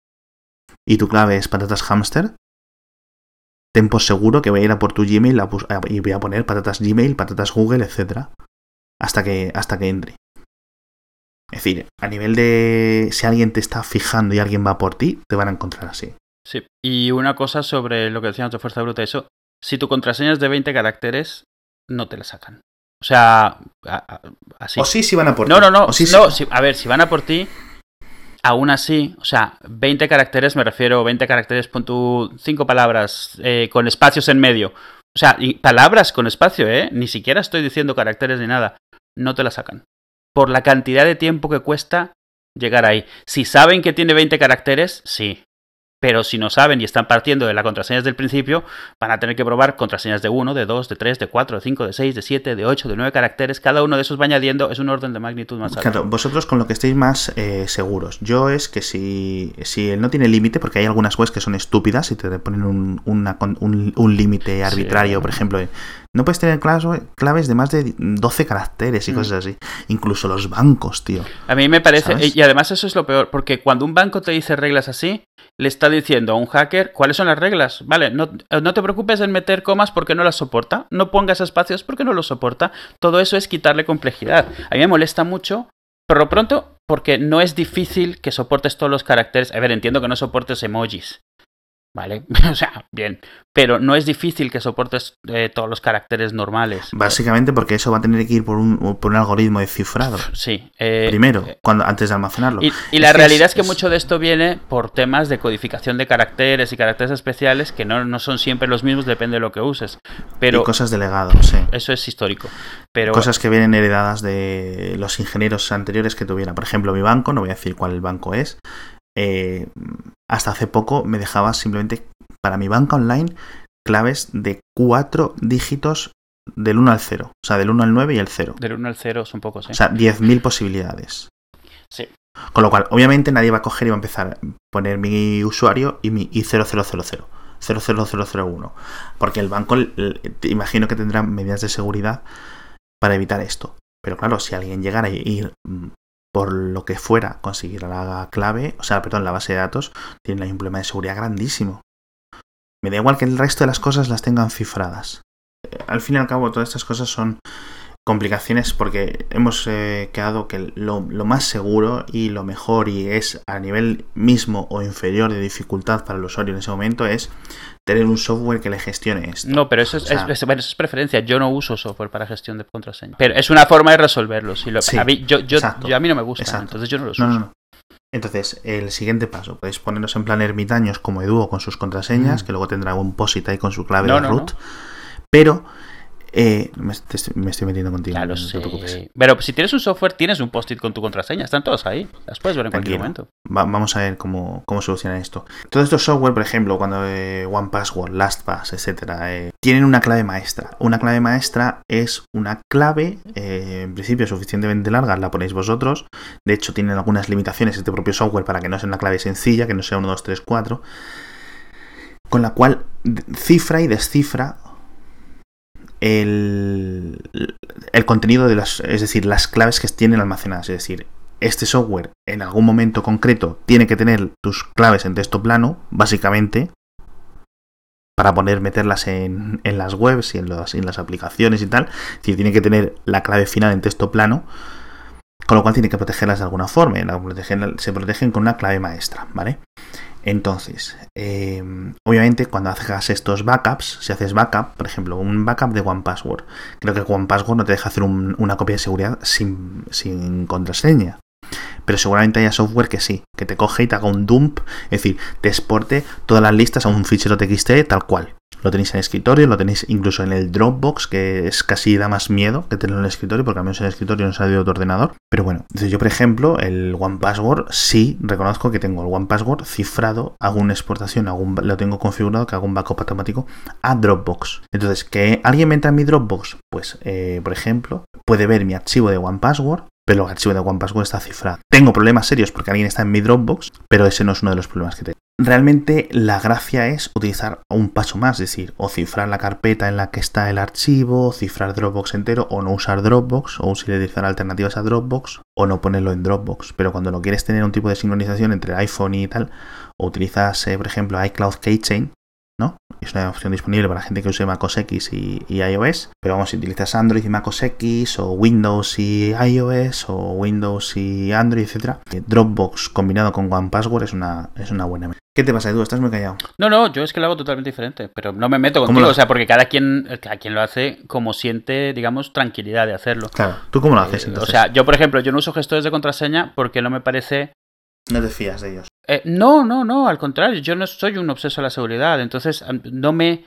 y tu clave es patatas hamster, ten por seguro que voy a ir a por tu Gmail y voy a poner patatas Gmail, patatas Google, etc. Hasta que, hasta que entre. Es decir, a nivel de si alguien te está fijando y alguien va por ti, te van a encontrar así. Sí, y una cosa sobre lo que decíamos de fuerza bruta, eso, si tu contraseña es de 20 caracteres, no te la sacan. O sea, así. O sí, si van a por no, ti. No, no, no. Si, no a ver, si van a por ti, aún así, o sea, 20 caracteres, me refiero, 20 caracteres, pon tu 5 palabras eh, con espacios en medio. O sea, y palabras con espacio, ¿eh? Ni siquiera estoy diciendo caracteres ni nada. No te la sacan por la cantidad de tiempo que cuesta llegar ahí. Si saben que tiene 20 caracteres, sí. Pero si no saben y están partiendo de las contraseñas del principio, van a tener que probar contraseñas de 1, de 2, de 3, de 4, de 5, de 6, de 7, de 8, de 9 caracteres. Cada uno de esos va añadiendo, es un orden de magnitud más alto. Claro, vosotros con lo que estéis más eh, seguros. Yo es que si, si él no tiene límite, porque hay algunas webs que son estúpidas y te ponen un, un, límite arbitrario, por ejemplo, no puedes tener claves de más de 12 caracteres y mm. cosas así. Incluso los bancos, tío. A mí me parece, y además eso es lo peor, porque cuando un banco te dice reglas así, le está diciendo a un hacker cuáles son las reglas. Vale, no, no te preocupes en meter comas porque no las soporta, no pongas espacios porque no los soporta. Todo eso es quitarle complejidad. A mí me molesta mucho, pero pronto porque no es difícil que soportes todos los caracteres. A ver, entiendo que no soportes emojis, ¿vale? o sea, bien. Pero no es difícil que soportes eh, todos los caracteres normales. Básicamente porque eso va a tener que ir por un, por un algoritmo de cifrado. Sí. Eh, Primero, eh, cuando, antes de almacenarlo. Y, la realidad es, que mucho de esto viene por temas de codificación de caracteres y caracteres especiales que no, no son siempre los mismos, depende de lo que uses. Pero y cosas de legado, sí. Eso es histórico. Pero... Cosas que vienen heredadas de los ingenieros anteriores que tuvieran. Por ejemplo, mi banco, no voy a decir cuál el banco es, eh, hasta hace poco me dejaba simplemente para mi banca online claves de cuatro dígitos del 1 al 0. O sea, del 1 al 9 y el 0. Del 1 al 0 son pocos, ¿eh? O sea, 10.000 posibilidades. Sí. Con lo cual, obviamente nadie va a coger y va a empezar a poner mi usuario y mi I0000. 00001. Porque el banco, te imagino que tendrá medidas de seguridad para evitar esto. Pero claro, si alguien llegara a ir por lo que fuera conseguir la clave, o sea, perdón, la base de datos, tiene un problema de seguridad grandísimo. Me da igual que el resto de las cosas las tengan cifradas. Al fin y al cabo, todas estas cosas son complicaciones porque hemos eh, quedado que lo, más seguro y lo mejor y es a nivel mismo o inferior de dificultad para el usuario en ese momento es tener un software que le gestione esto. No, pero eso es, es, preferencia. Yo no uso software para gestión de contraseña. Pero es una forma de resolverlo. Si lo, a, mí, yo, yo, a mí no me gusta, entonces yo no lo uso. Entonces, el siguiente paso, podéis ponernos en plan ermitaños como Eduo con sus contraseñas, mm. que luego tendrá un POSIT ahí con su clave de root. Pero eh, me, estoy metiendo contigo. no te preocupes. Pero si tienes un software, tienes un post-it con tu contraseña. Están todos ahí. Las puedes ver en cualquier momento. vamos a ver cómo, cómo solucionar esto. Todos estos software, por ejemplo, cuando eh, OnePassword, LastPass, etcétera, eh, tienen una clave maestra. Una clave maestra es una clave, en principio, suficientemente larga, la ponéis vosotros. De hecho, tienen algunas limitaciones este propio software para que no sea una clave sencilla, que no sea 1, 2, 3, 4. Con la cual cifra y descifra el, contenido de las, es decir, las claves que tienen almacenadas. Es decir, este software en algún momento concreto tiene que tener tus claves en texto plano, básicamente, para poder meterlas en, en las webs y en, en, las aplicaciones y tal. Es decir, tiene que tener la clave final en texto plano, con lo cual tiene que protegerlas de alguna forma. se protegen con una clave maestra, ¿vale? Entonces, em, obviamente cuando haces estos backups, si haces backup, por ejemplo, un backup de OnePassword, creo que OnePassword no te deja hacer una copia de seguridad sin, contraseña. pero seguramente haya software que sí, que te coge y te haga un dump, es decir, te exporte todas las listas a un fichero TXT tal cual. Lo tenéis en el escritorio, lo tenéis incluso en el Dropbox, que es casi da más miedo que tenerlo en el escritorio, porque al menos en el escritorio no salido de tu ordenador. Pero bueno, yo por ejemplo, el One Password sí reconozco que tengo el One Password cifrado, hago una exportación, lo tengo configurado que hago un backup automático a Dropbox. Entonces, que alguien me entra en mi Dropbox, pues eh, por ejemplo, puede ver mi archivo de One Password, pero el archivo de OnePassword está cifrado. Tengo problemas serios porque alguien está en mi Dropbox, pero ese no es uno de los problemas que tengo. Realmente la gracia es utilizar un paso más, es decir, o cifrar la carpeta en la que está el archivo, o cifrar Dropbox entero, o no usar Dropbox, o utilizar alternativas a Dropbox, o no ponerlo en Dropbox. Pero cuando lo quieres tener un tipo de sincronización entre iPhone y tal, o utilizas, eh, por ejemplo, iCloud Keychain, ¿no? Es una opción disponible para gente que use MacOS X y, iOS. Pero vamos, si utilizas Android y MacOS X, o Windows y iOS, o Windows y Android, etcétera, Dropbox combinado con OnePassword es una, es una buena. ¿Qué te pasa, Edu? Estás muy callado. No, no, yo es que lo hago totalmente diferente, pero no me meto contigo, o sea, porque cada quien, cada quien lo hace como siente, digamos, tranquilidad de hacerlo. Claro, ¿tú cómo lo haces eh, entonces? O sea, yo, por ejemplo, yo no uso gestores de contraseña porque no me parece no te de ellos. Eh, no, no, no, al contrario, yo no soy un obseso a la seguridad, entonces no me,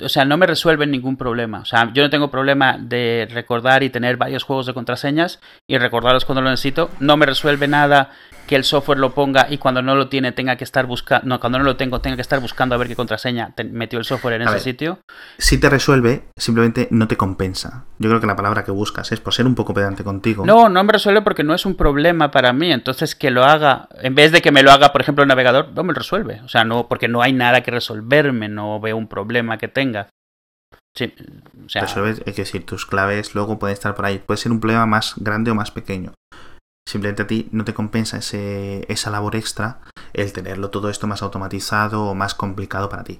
o sea, no me resuelven ningún problema. O sea, yo no tengo problema de recordar y tener varios juegos de contraseñas y recordarlos cuando lo necesito. No me resuelve nada que el software lo ponga y cuando no lo tiene tenga que estar buscando, no, cuando no lo tengo tenga que estar buscando a ver qué contraseña metió el software en ese sitio. Si te resuelve, simplemente no te compensa. Yo creo que la palabra que buscas es por ser un poco pedante contigo. No, no me resuelve porque no es un problema para mí. Entonces que lo haga, en vez de que me lo haga, por ejemplo, el navegador, no me resuelve. O sea, no, porque no hay nada que resolverme, no veo un problema que tenga. Sí, o sea... es decir, tus claves luego pueden estar por ahí. Puede ser un problema más grande o más pequeño. Simplemente a ti no te compensa ese, esa labor extra el tenerlo todo esto más automatizado o más complicado para ti.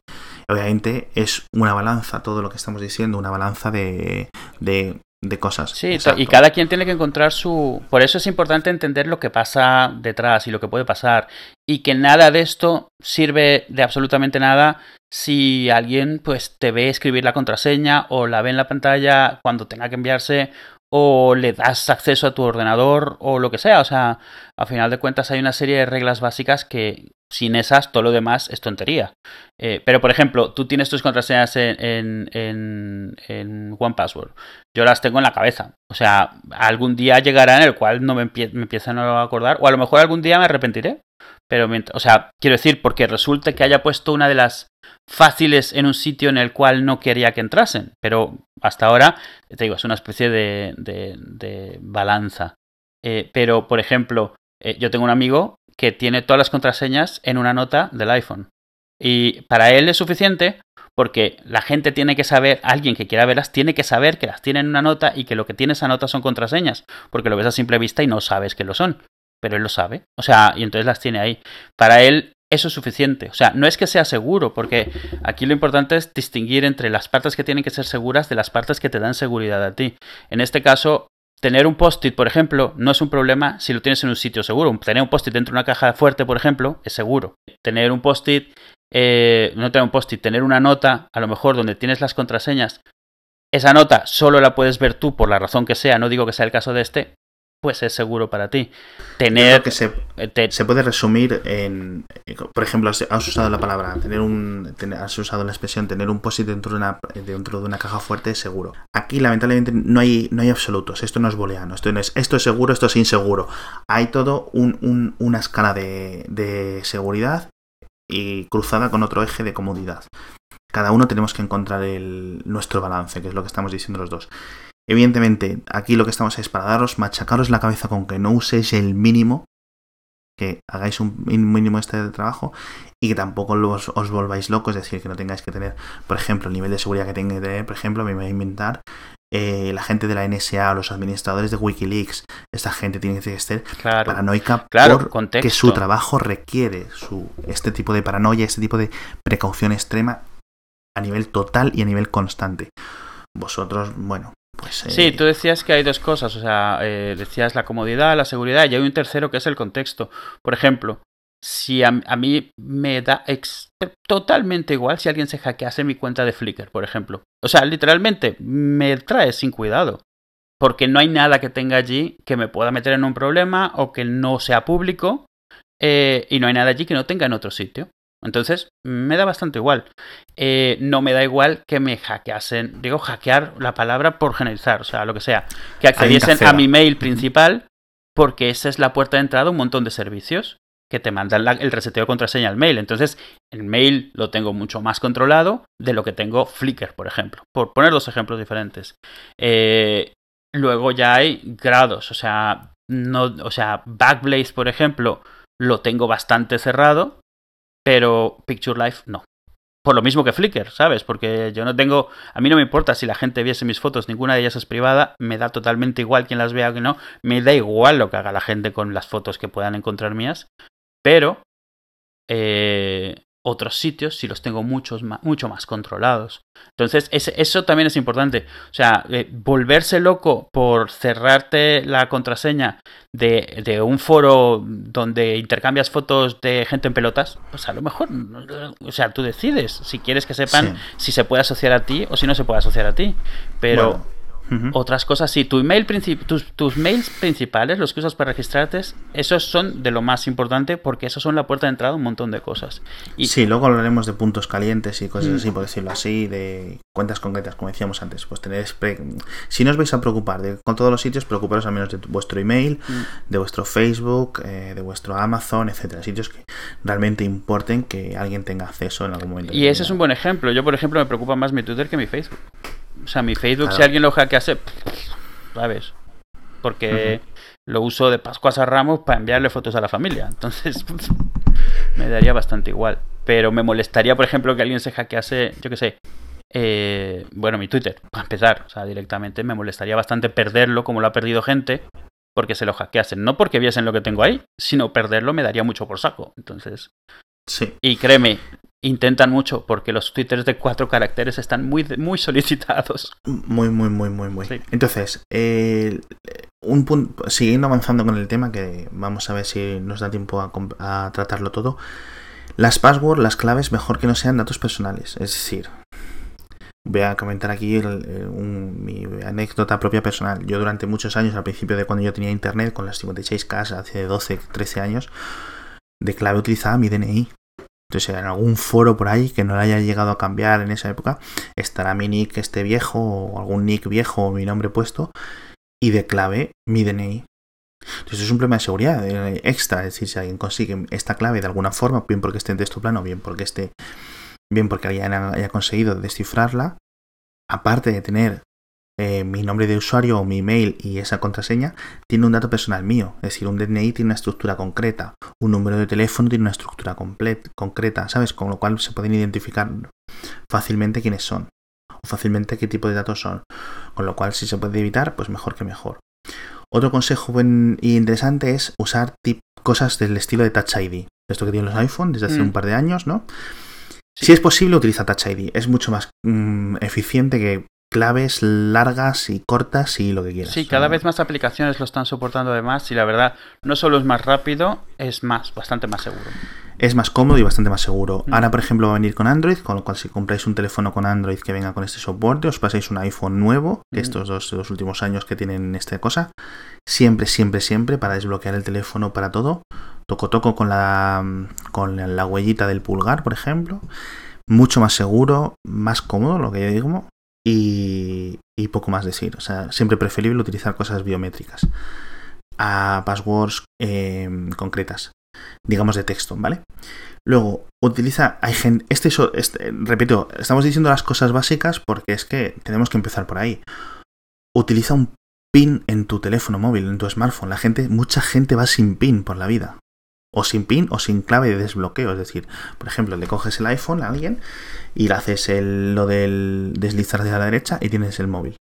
Obviamente es una balanza, todo lo que estamos diciendo, una balanza de, de, cosas. Sí, y cada quien tiene que encontrar su... Por eso es importante entender lo que pasa detrás y lo que puede pasar. Y que nada de esto sirve de absolutamente nada si alguien pues te ve escribir la contraseña o la ve en la pantalla cuando tenga que enviarse o le das acceso a tu ordenador o lo que sea. O sea, a final de cuentas hay una serie de reglas básicas que sin esas todo lo demás es tontería. Eh, pero por ejemplo, tú tienes tus contraseñas en, en, en, OnePassword. Yo las tengo en la cabeza. O sea, algún día llegará en el cual no me, me empiezan a acordar. O a lo mejor algún día me arrepentiré. Pero, o sea, quiero decir, porque resulta que haya puesto una de las fáciles en un sitio en el cual no quería que entrasen. Pero hasta ahora, te digo, es una especie de, de, balanza. Eh, pero, por ejemplo, eh, yo tengo un amigo que tiene todas las contraseñas en una nota del iPhone. Y para él es suficiente porque la gente tiene que saber, alguien que quiera verlas, tiene que saber que las tiene en una nota y que lo que tiene esa nota son contraseñas, porque lo ves a simple vista y no sabes que lo son pero él lo sabe. O sea, y entonces las tiene ahí. Para él eso es suficiente. O sea, no es que sea seguro, porque aquí lo importante es distinguir entre las partes que tienen que ser seguras de las partes que te dan seguridad a ti. En este caso, tener un post-it, por ejemplo, no es un problema si lo tienes en un sitio seguro. Tener un post-it dentro de una caja fuerte, por ejemplo, es seguro. Tener un post-it, eh, no tener un post-it, tener una nota, a lo mejor donde tienes las contraseñas, esa nota solo la puedes ver tú por la razón que sea, no digo que sea el caso de este, pues es seguro para ti. Tener. que se, eh, se, puede resumir en. Por ejemplo, has usado la palabra, tener un. has usado la expresión tener un POSIT dentro de una, dentro de una caja fuerte es seguro. Aquí, lamentablemente, no hay, no hay absolutos. Esto no es booleano. Esto, es, esto es seguro, esto es inseguro. Hay todo un, una escala de, de seguridad y cruzada con otro eje de comodidad. Cada uno tenemos que encontrar el, nuestro balance, que es lo que estamos diciendo los dos. Evidentemente, aquí lo que estamos es para daros, machacaros la cabeza con que no uséis el mínimo, que hagáis un mínimo este de trabajo y que tampoco os, os, volváis locos, es decir, que no tengáis que tener, por ejemplo, el nivel de seguridad que tenga que tener, por ejemplo, me voy a inventar eh, la gente de la NSA, los administradores de Wikileaks, esta gente tiene que ser paranoica claro, porque su trabajo requiere su, este tipo de paranoia, este tipo de precaución extrema a nivel total y a nivel constante. Vosotros, bueno, pues, sí, eh, tú decías que hay dos cosas, o sea, eh, decías la comodidad, la seguridad, y hay un tercero que es el contexto. Por ejemplo, si a, mí me da totalmente igual si alguien se hackease mi cuenta de Flickr, por ejemplo. O sea, literalmente me trae sin cuidado. porque no hay nada que tenga allí que me pueda meter en un problema o que no sea público eh, y no hay nada allí que no tenga en otro sitio. Entonces, me da bastante igual. Eh, no me da igual que me hackeasen, digo hackear la palabra por generalizar, o sea, lo que sea, que accediesen a mi mail principal, porque esa es la puerta de entrada a un montón de servicios que te mandan el reseteo de contraseña al mail. Entonces, el mail lo tengo mucho más controlado de lo que tengo Flickr, por ejemplo, por poner dos ejemplos diferentes. Eh, luego ya hay grados, o sea, no, o sea, Backblaze, por ejemplo, lo tengo bastante cerrado, pero Picture Life no. Por lo mismo que Flickr, ¿sabes? Porque yo no tengo. A mí no me importa si la gente viese mis fotos, ninguna de ellas es privada, me da totalmente igual quien las vea o que no, me da igual lo que haga la gente con las fotos que puedan encontrar mías, pero eh, otros sitios si los tengo muchos mucho más controlados. Entonces, eso también es importante. O sea, eh, volverse loco por cerrarte la contraseña de, un foro donde intercambias fotos de gente en pelotas, pues a lo mejor, o sea, tú decides si quieres que sepan si se puede asociar a ti o si no se puede asociar a ti. Pero otras cosas, sí, tu email tus, tus mails principales, los que usas para registrarte, esos son de lo más importante porque esos son la puerta de entrada a un montón de cosas. Y... Sí, luego hablaremos de puntos calientes y cosas así, por decirlo así, de cuentas concretas, como decíamos antes. Pues tenéis si no os vais a preocupar de, con todos los sitios, preocuparos al menos de vuestro email, de vuestro Facebook, eh, de vuestro Amazon, etcétera. Sitios que realmente importen que alguien tenga acceso en algún momento. Y ese es un buen ejemplo. Yo, por ejemplo, me preocupa más mi Twitter que mi Facebook. O sea, mi Facebook, si alguien lo hace, ¿sabes? Porque lo uso de Pascuas a Ramos para enviarle fotos a la familia. Entonces, me daría bastante igual. Pero me molestaría, por ejemplo, que alguien se hackease, yo qué sé, eh, bueno, mi Twitter, para empezar, o sea, directamente me molestaría bastante perderlo como lo ha perdido gente, porque se lo hackeasen. No porque viesen lo que tengo ahí, sino perderlo me daría mucho por saco. Entonces, sí. Y créeme, intentan mucho porque los twitters de cuatro caracteres están muy, muy solicitados. Muy, muy, muy, muy, muy. Entonces, un punto, siguiendo avanzando con el tema, que vamos a ver si nos da tiempo a, tratarlo todo. Las passwords, las claves, mejor que no sean datos personales. Es decir, voy a comentar aquí mi anécdota propia personal. Yo durante muchos años, al principio de cuando yo tenía internet, con las 56K, hace 12, 13 años, de clave utilizaba mi DNI. Entonces, en algún foro por ahí que no le haya llegado a cambiar en esa época, estará mi nick este viejo o algún nick viejo o mi nombre puesto y de clave mi DNI. Entonces es un problema de seguridad eh, extra, es decir, si alguien consigue esta clave de alguna forma, bien porque esté en texto plano, bien porque esté, bien porque alguien haya conseguido descifrarla, aparte de tener eh, mi nombre de usuario o mi email y esa contraseña tiene un dato personal mío. Es decir, un DNI tiene una estructura concreta, un número de teléfono tiene una estructura concreta, ¿sabes? Con lo cual se pueden identificar fácilmente quiénes son o fácilmente qué tipo de datos son. Con lo cual, si se puede evitar, pues mejor que mejor. Otro consejo buen y interesante es usar cosas del estilo de Touch ID. Esto que tienen los iPhone desde hace mm. un par de años, ¿no? Si es posible, utiliza Touch ID. Es mucho más mm, eficiente que claves largas y cortas y lo que quieras. Sí, cada vez más aplicaciones lo están soportando además y la verdad no solo es más rápido, es más, bastante más seguro. Es más cómodo y bastante más seguro. Mm. Ahora, por ejemplo, va a venir con Android, con lo cual si compráis un teléfono con Android que venga con este soporte, os pasáis un iPhone nuevo, que mm. estos dos, últimos años que tienen esta cosa, siempre, siempre, siempre para desbloquear el teléfono para todo. Toco toco con la con la huellita del pulgar, por ejemplo. Mucho más seguro, más cómodo, lo que yo digo, y, poco más decir. O sea, siempre preferible utilizar cosas biométricas a passwords em, concretas, digamos de texto, ¿vale? Luego, utiliza, hay gente, este, este, repito, estamos diciendo las cosas básicas porque es que tenemos que empezar por ahí. Utiliza un pin en tu teléfono móvil, en tu smartphone. La gente, mucha gente va sin pin por la vida o sin pin o sin clave de desbloqueo. Es decir, por ejemplo, le coges el iPhone a alguien y le haces el, lo del deslizar hacia la derecha y tienes el móvil.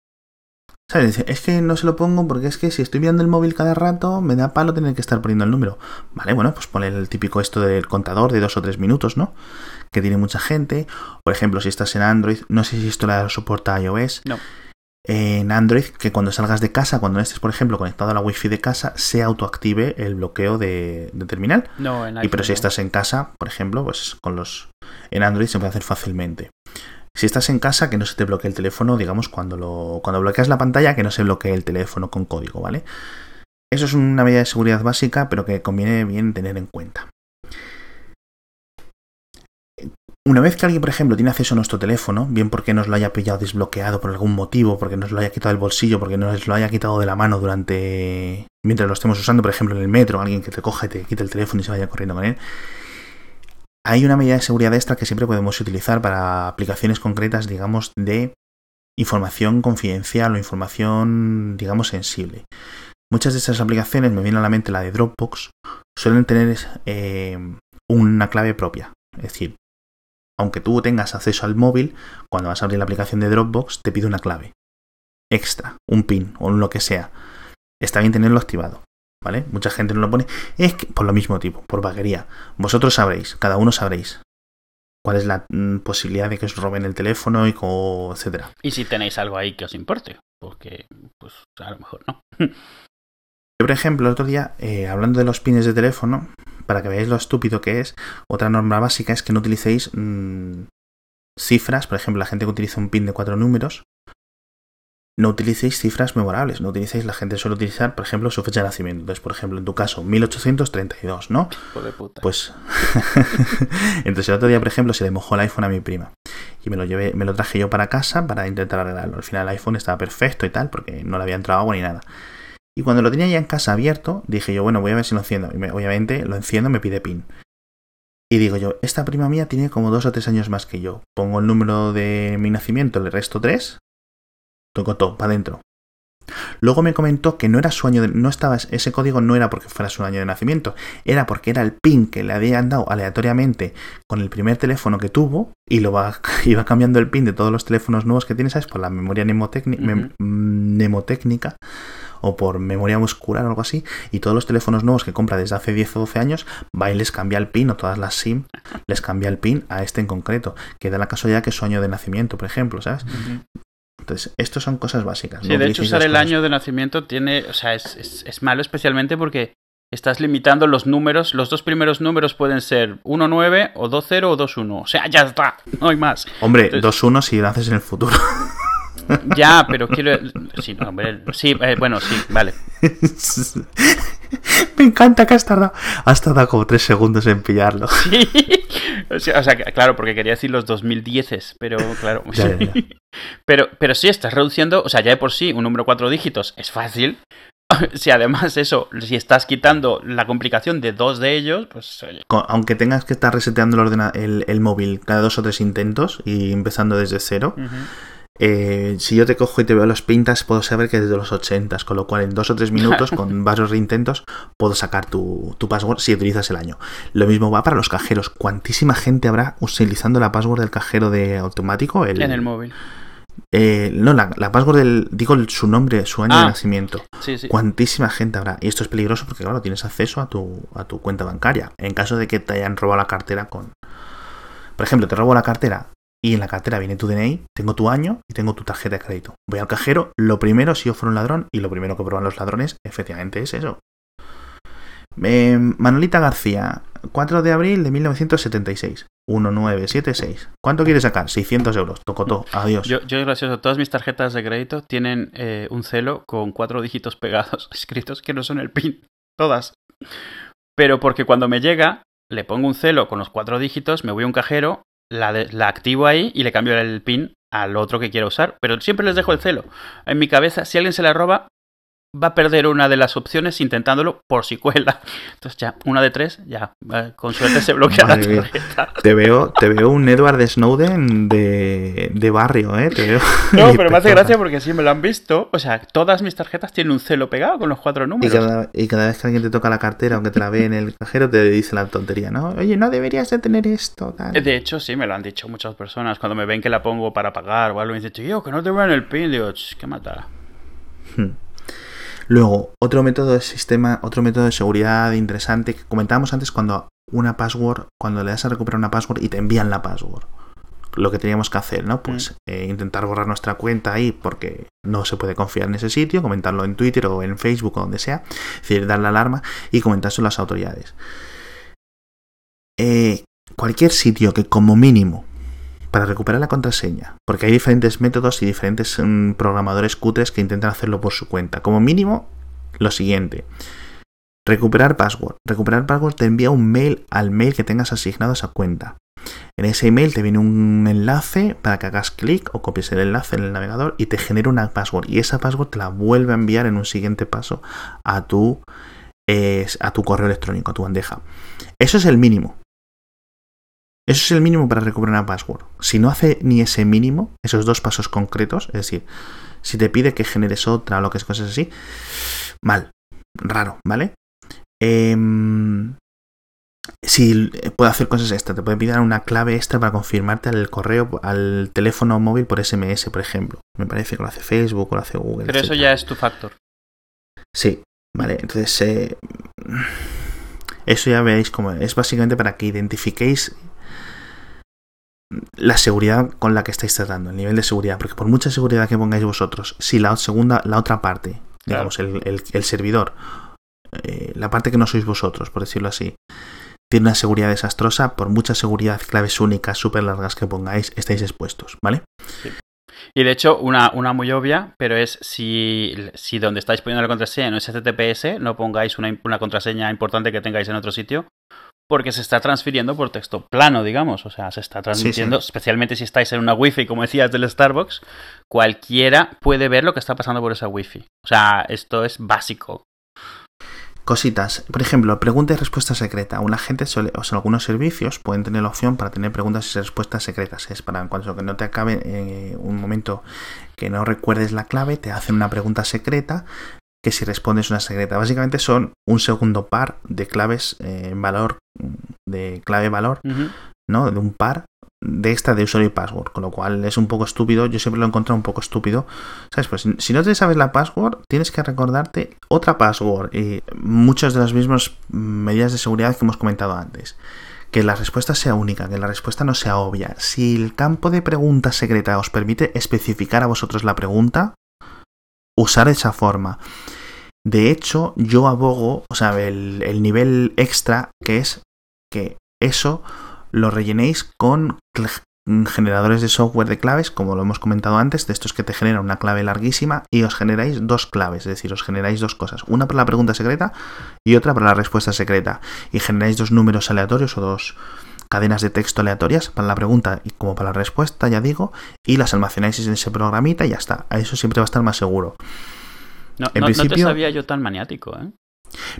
¿Sabes? Es que no se lo pongo porque es que si estoy viendo el móvil cada rato me da palo tener que estar poniendo el número. Vale, bueno, pues pone el típico esto del contador de dos o tres minutos, ¿no? Que tiene mucha gente. Por ejemplo, si estás en Android, no sé si esto la soporta iOS. No en Android que cuando salgas de casa, cuando estés, por ejemplo, conectado a la wifi de casa, se autoactive el bloqueo de, terminal. No, en y pero si estás en casa, por ejemplo, pues con los en Android se puede hacer fácilmente. Si estás en casa, que no se te bloquee el teléfono, digamos, cuando, lo, cuando bloqueas la pantalla, que no se bloquee el teléfono con código, ¿vale? Eso es una medida de seguridad básica, pero que conviene bien tener en cuenta. Una vez que alguien, por ejemplo, tiene acceso a nuestro teléfono, bien porque nos lo haya pillado desbloqueado por algún motivo, porque nos lo haya quitado del bolsillo, porque nos lo haya quitado de la mano durante. mientras lo estemos usando, por ejemplo, en el metro, alguien que te coja te quite el teléfono y se vaya corriendo con él. Hay una medida de seguridad extra que siempre podemos utilizar para aplicaciones concretas, digamos, de información confidencial o información, digamos, sensible. Muchas de estas aplicaciones, me viene a la mente la de Dropbox, suelen tener eh, una clave propia. Es decir, aunque tú tengas acceso al móvil, cuando vas a abrir la aplicación de Dropbox te pide una clave extra, un pin o lo que sea. Está bien tenerlo activado, ¿vale? Mucha gente no lo pone, es que por lo mismo tipo, por vaguería. Vosotros sabréis, cada uno sabréis cuál es la mm, posibilidad de que os roben el teléfono y cómo, etcétera. Y si tenéis algo ahí que os importe, porque pues a lo mejor no. Yo, por ejemplo, el otro día, eh, hablando de los pines de teléfono, para que veáis lo estúpido que es, otra norma básica es que no utilicéis mm, cifras, por ejemplo, la gente que utiliza un pin de cuatro números, no utilicéis cifras memorables, no utilicéis, la gente suele utilizar, por ejemplo, su fecha de nacimiento. Entonces, por ejemplo, en tu caso, 1832, ¿no? de puta. Pues. Entonces, el otro día, por ejemplo, se le mojó el iPhone a mi prima. Y me lo llevé, me lo traje yo para casa para intentar arreglarlo. Al final el iPhone estaba perfecto y tal, porque no le había entrado agua ni nada. Y cuando lo tenía ya en casa abierto, dije yo, bueno, voy a ver si lo enciendo. Y obviamente lo enciendo, me pide pin. Y digo yo, esta prima mía tiene como dos o tres años más que yo. Pongo el número de mi nacimiento, le resto tres, toco todo, para adentro. Luego me comentó que no era su año de, no estaba ese código no era porque fuera su año de nacimiento, era porque era el pin que le habían dado aleatoriamente con el primer teléfono que tuvo y lo va, iba cambiando el pin de todos los teléfonos nuevos que tiene, ¿sabes? Por la memoria mnemotécnica o por memoria muscular o algo así, y todos los teléfonos nuevos que compra desde hace 10 o 12 años, va y les cambia el pin, o todas las SIM les cambia el pin a este en concreto, que da la casualidad que es su año de nacimiento, por ejemplo, ¿sabes? Entonces, esto son cosas básicas. Sí, de hecho, usar el año de nacimiento tiene, o sea, es, es, malo especialmente porque estás limitando los números. Los dos primeros números pueden ser 1-9 o 2-0 o 2-1. O sea, ya está, no hay más. Hombre, 2-1 si lo haces en el futuro. Ya, pero quiero. Sí, Sí, eh, bueno, sí, vale. Me encanta que has tardado. Has tardado como tres segundos en pillarlo. Sí. O sea, claro, porque quería decir los 2010, pero claro. Pero, pero sí, estás reduciendo. O sea, ya de por sí, un número cuatro dígitos es fácil. Si además eso, si estás quitando la complicación de dos de ellos, pues... Aunque tengas que estar reseteando el, el, móvil cada dos o tres intentos y empezando desde cero, eh, si yo te cojo y te veo las pintas, puedo saber que es de los 80, con lo cual en dos o tres minutos, con varios reintentos, puedo sacar tu, password si utilizas el año. Lo mismo va para los cajeros. ¿Cuantísima gente habrá utilizando la password del cajero de automático? en el móvil. Eh, no, la, password del. Digo su nombre, su año de ah, nacimiento. Sí, sí. ¿Cuántísima gente habrá? Y esto es peligroso porque, claro, tienes acceso a tu, a tu cuenta bancaria. En caso de que te hayan robado la cartera con. Por ejemplo, te robo la cartera y en la cartera viene tu DNI, tengo tu año y tengo tu tarjeta de crédito. Voy al cajero, lo primero, si yo fuera un ladrón, y lo primero que prueban los ladrones, efectivamente es eso. Manolita García, 4 de abril de 1976, 1976. ¿Cuánto quieres sacar? 600 euros. Tocó todo. Adiós. Yo, yo gracioso. Todas mis tarjetas de crédito tienen eh, un celo con cuatro dígitos pegados, escritos que no son el PIN. Todas. Pero porque cuando me llega, le pongo un celo con los cuatro dígitos, me voy a un cajero la, activo ahí y le cambio el pin al otro que quiero usar. Pero siempre les dejo el celo. En mi cabeza, si alguien se la roba, va a perder una de las opciones intentándolo por si cuela. Entonces ya, una de tres, ya, con suerte se bloquea la tarjeta. Te veo, te veo un Edward Snowden de, de barrio, ¿eh? Te veo no, pero me hace gracia porque si me lo han visto, o sea, todas mis tarjetas tienen un celo pegado con los cuatro números. Y cada, vez que alguien te toca la cartera, aunque te la ve en el cajero, te dice la tontería, ¿no? Oye, no deberías de tener esto. De hecho, sí, me lo han dicho muchas personas. Cuando me ven que la pongo para pagar o algo, me dicen, yo, que no te vean el pin, digo, qué mata. Hmm. Luego, otro método de sistema, otro método de seguridad interesante que comentábamos antes cuando una password, cuando le das a recuperar una password y te envían la password. Lo que teníamos que hacer, ¿no? Pues mm. eh, intentar borrar nuestra cuenta ahí porque no se puede confiar en ese sitio, comentarlo en Twitter o en Facebook o donde sea, es decir, dar la alarma y comentárselo a las autoridades. Eh, cualquier sitio que como mínimo para recuperar la contraseña, porque hay diferentes métodos y diferentes mm, programadores cutres que intentan hacerlo por su cuenta. Como mínimo, lo siguiente. Recuperar password. Recuperar password te envía un mail al mail que tengas asignado a esa cuenta. En ese email te viene un enlace para que hagas clic o copies el enlace en el navegador y te genera una password. Y esa password te la vuelve a enviar en un siguiente paso a tu, a tu correo electrónico, a tu bandeja. Eso es el mínimo. Eso es el mínimo para recuperar una password. Si no hace ni ese mínimo, esos dos pasos concretos, es decir, si te pide que generes otra o lo que es cosas así, mal, raro, ¿vale? Em, si puede hacer cosas extra, te puede pedir una clave extra para confirmarte al correo, al teléfono móvil por SMS, por ejemplo. Me parece que lo hace Facebook o lo hace Google. Pero eso ya es tu factor. Sí, vale. Entonces, eh, eso ya veréis como es básicamente para que identifiquéis la seguridad con la que estáis tratando, el nivel de seguridad, porque por mucha seguridad que pongáis vosotros, si la segunda, la otra parte, digamos, el, servidor, eh, la parte que no sois vosotros, por decirlo así, tiene una seguridad desastrosa, por mucha seguridad, claves únicas, súper largas que pongáis, estáis expuestos, ¿vale? Y de hecho, una, una muy obvia, pero es si, si donde estáis poniendo la contraseña no es HTTPS, no pongáis una, una contraseña importante que tengáis en otro sitio, porque se está transfiriendo por texto plano, digamos. O sea, se está transmitiendo, especialmente si estáis en una wifi, como decías del Starbucks, cualquiera puede ver lo que está pasando por esa wifi. O sea, esto es básico. Cositas. Por ejemplo, pregunta y respuesta secreta. Una gente suele, o sea, algunos servicios pueden tener la opción para tener preguntas y respuestas secretas. Es para cuando que no te acabe eh, un momento que no recuerdes la clave, te hacen una pregunta secreta que si respondes una secreta. Básicamente son un segundo par de claves eh, en valor, de clave valor, ¿no? De un par de esta de usuario y password, con lo cual es un poco estúpido, yo siempre lo he encontrado un poco estúpido, ¿sabes? Pues si no te sabes la password, tienes que recordarte otra password y muchas de las mismas medidas de seguridad que hemos comentado antes. Que la respuesta sea única, que la respuesta no sea obvia. Si el campo de pregunta secreta os permite especificar a vosotros la pregunta, usar esa forma. De hecho, yo abogo, o sea, el, el nivel extra que es que eso lo rellenéis con generadores de software de claves, como lo hemos comentado antes, de estos que te generan una clave larguísima y os generáis dos claves, es decir, os generáis dos cosas, una para la pregunta secreta y otra para la respuesta secreta, y generáis dos números aleatorios o dos cadenas de texto aleatorias para la pregunta y como para la respuesta, ya digo, y las almacenáis en ese programita y ya está. A eso siempre va a estar más seguro. No, en principio, te sabía yo tan maniático, ¿eh?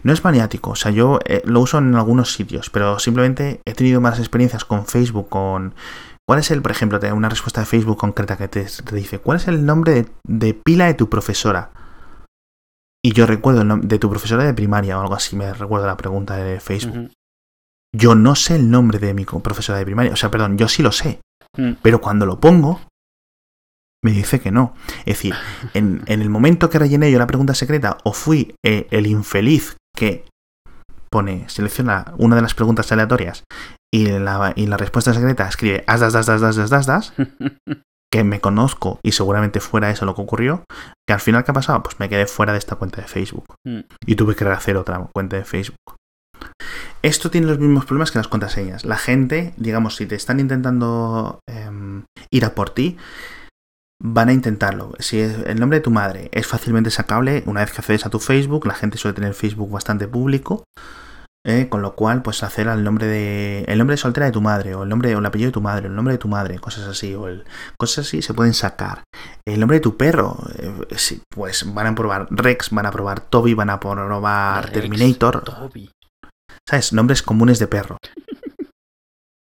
No es maniático, o sea, yo eh, lo uso en algunos sitios, pero simplemente he tenido más experiencias con Facebook, con... ¿Cuál es el, por ejemplo, una respuesta de Facebook concreta que te, dice, ¿cuál es el nombre de, pila de tu profesora? Y yo recuerdo el nombre de tu profesora de primaria o algo así, me recuerdo la pregunta de Facebook. Yo no sé el nombre de mi profesora de primaria. O sea, perdón, yo sí lo sé. Mm. Pero cuando lo pongo, me dice que no. Es decir, en, el momento que rellené yo la pregunta secreta, o fui eh, el infeliz que pone, selecciona una de las preguntas aleatorias y la, y la respuesta secreta escribe as das das das das das das que me conozco y seguramente fuera eso lo que ocurrió, que al final ¿qué ha pasado? Pues me quedé fuera de esta cuenta de Facebook mm. y tuve que hacer otra cuenta de Facebook. Esto tiene los mismos problemas que las contraseñas. La gente, digamos, si te están intentando em, ir a por ti, van a intentarlo. Si el nombre de tu madre es fácilmente sacable, una vez que accedes a tu Facebook, la gente suele tener Facebook bastante público, eh, con lo cual, pues hacer el nombre de el nombre de soltera de tu madre, o el nombre o el apellido de tu madre, o el nombre de tu madre, cosas así, o el, cosas así se pueden sacar. El nombre de tu perro, eh, pues van a probar Rex, van a probar Toby, van a probar Terminator. ¿Sabes? Nombres comunes de perro.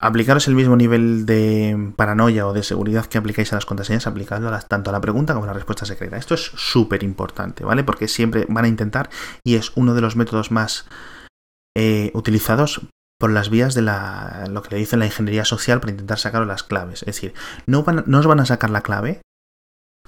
Aplicaros el mismo nivel de paranoia o de seguridad que aplicáis a las contraseñas, aplicadlo tanto a la pregunta como a la respuesta secreta. Esto es súper importante, ¿vale? Porque siempre van a intentar, y es uno de los métodos más eh, utilizados por las vías de la, lo que le dicen la ingeniería social para intentar sacar las claves. Es decir, no, no os van a sacar la clave,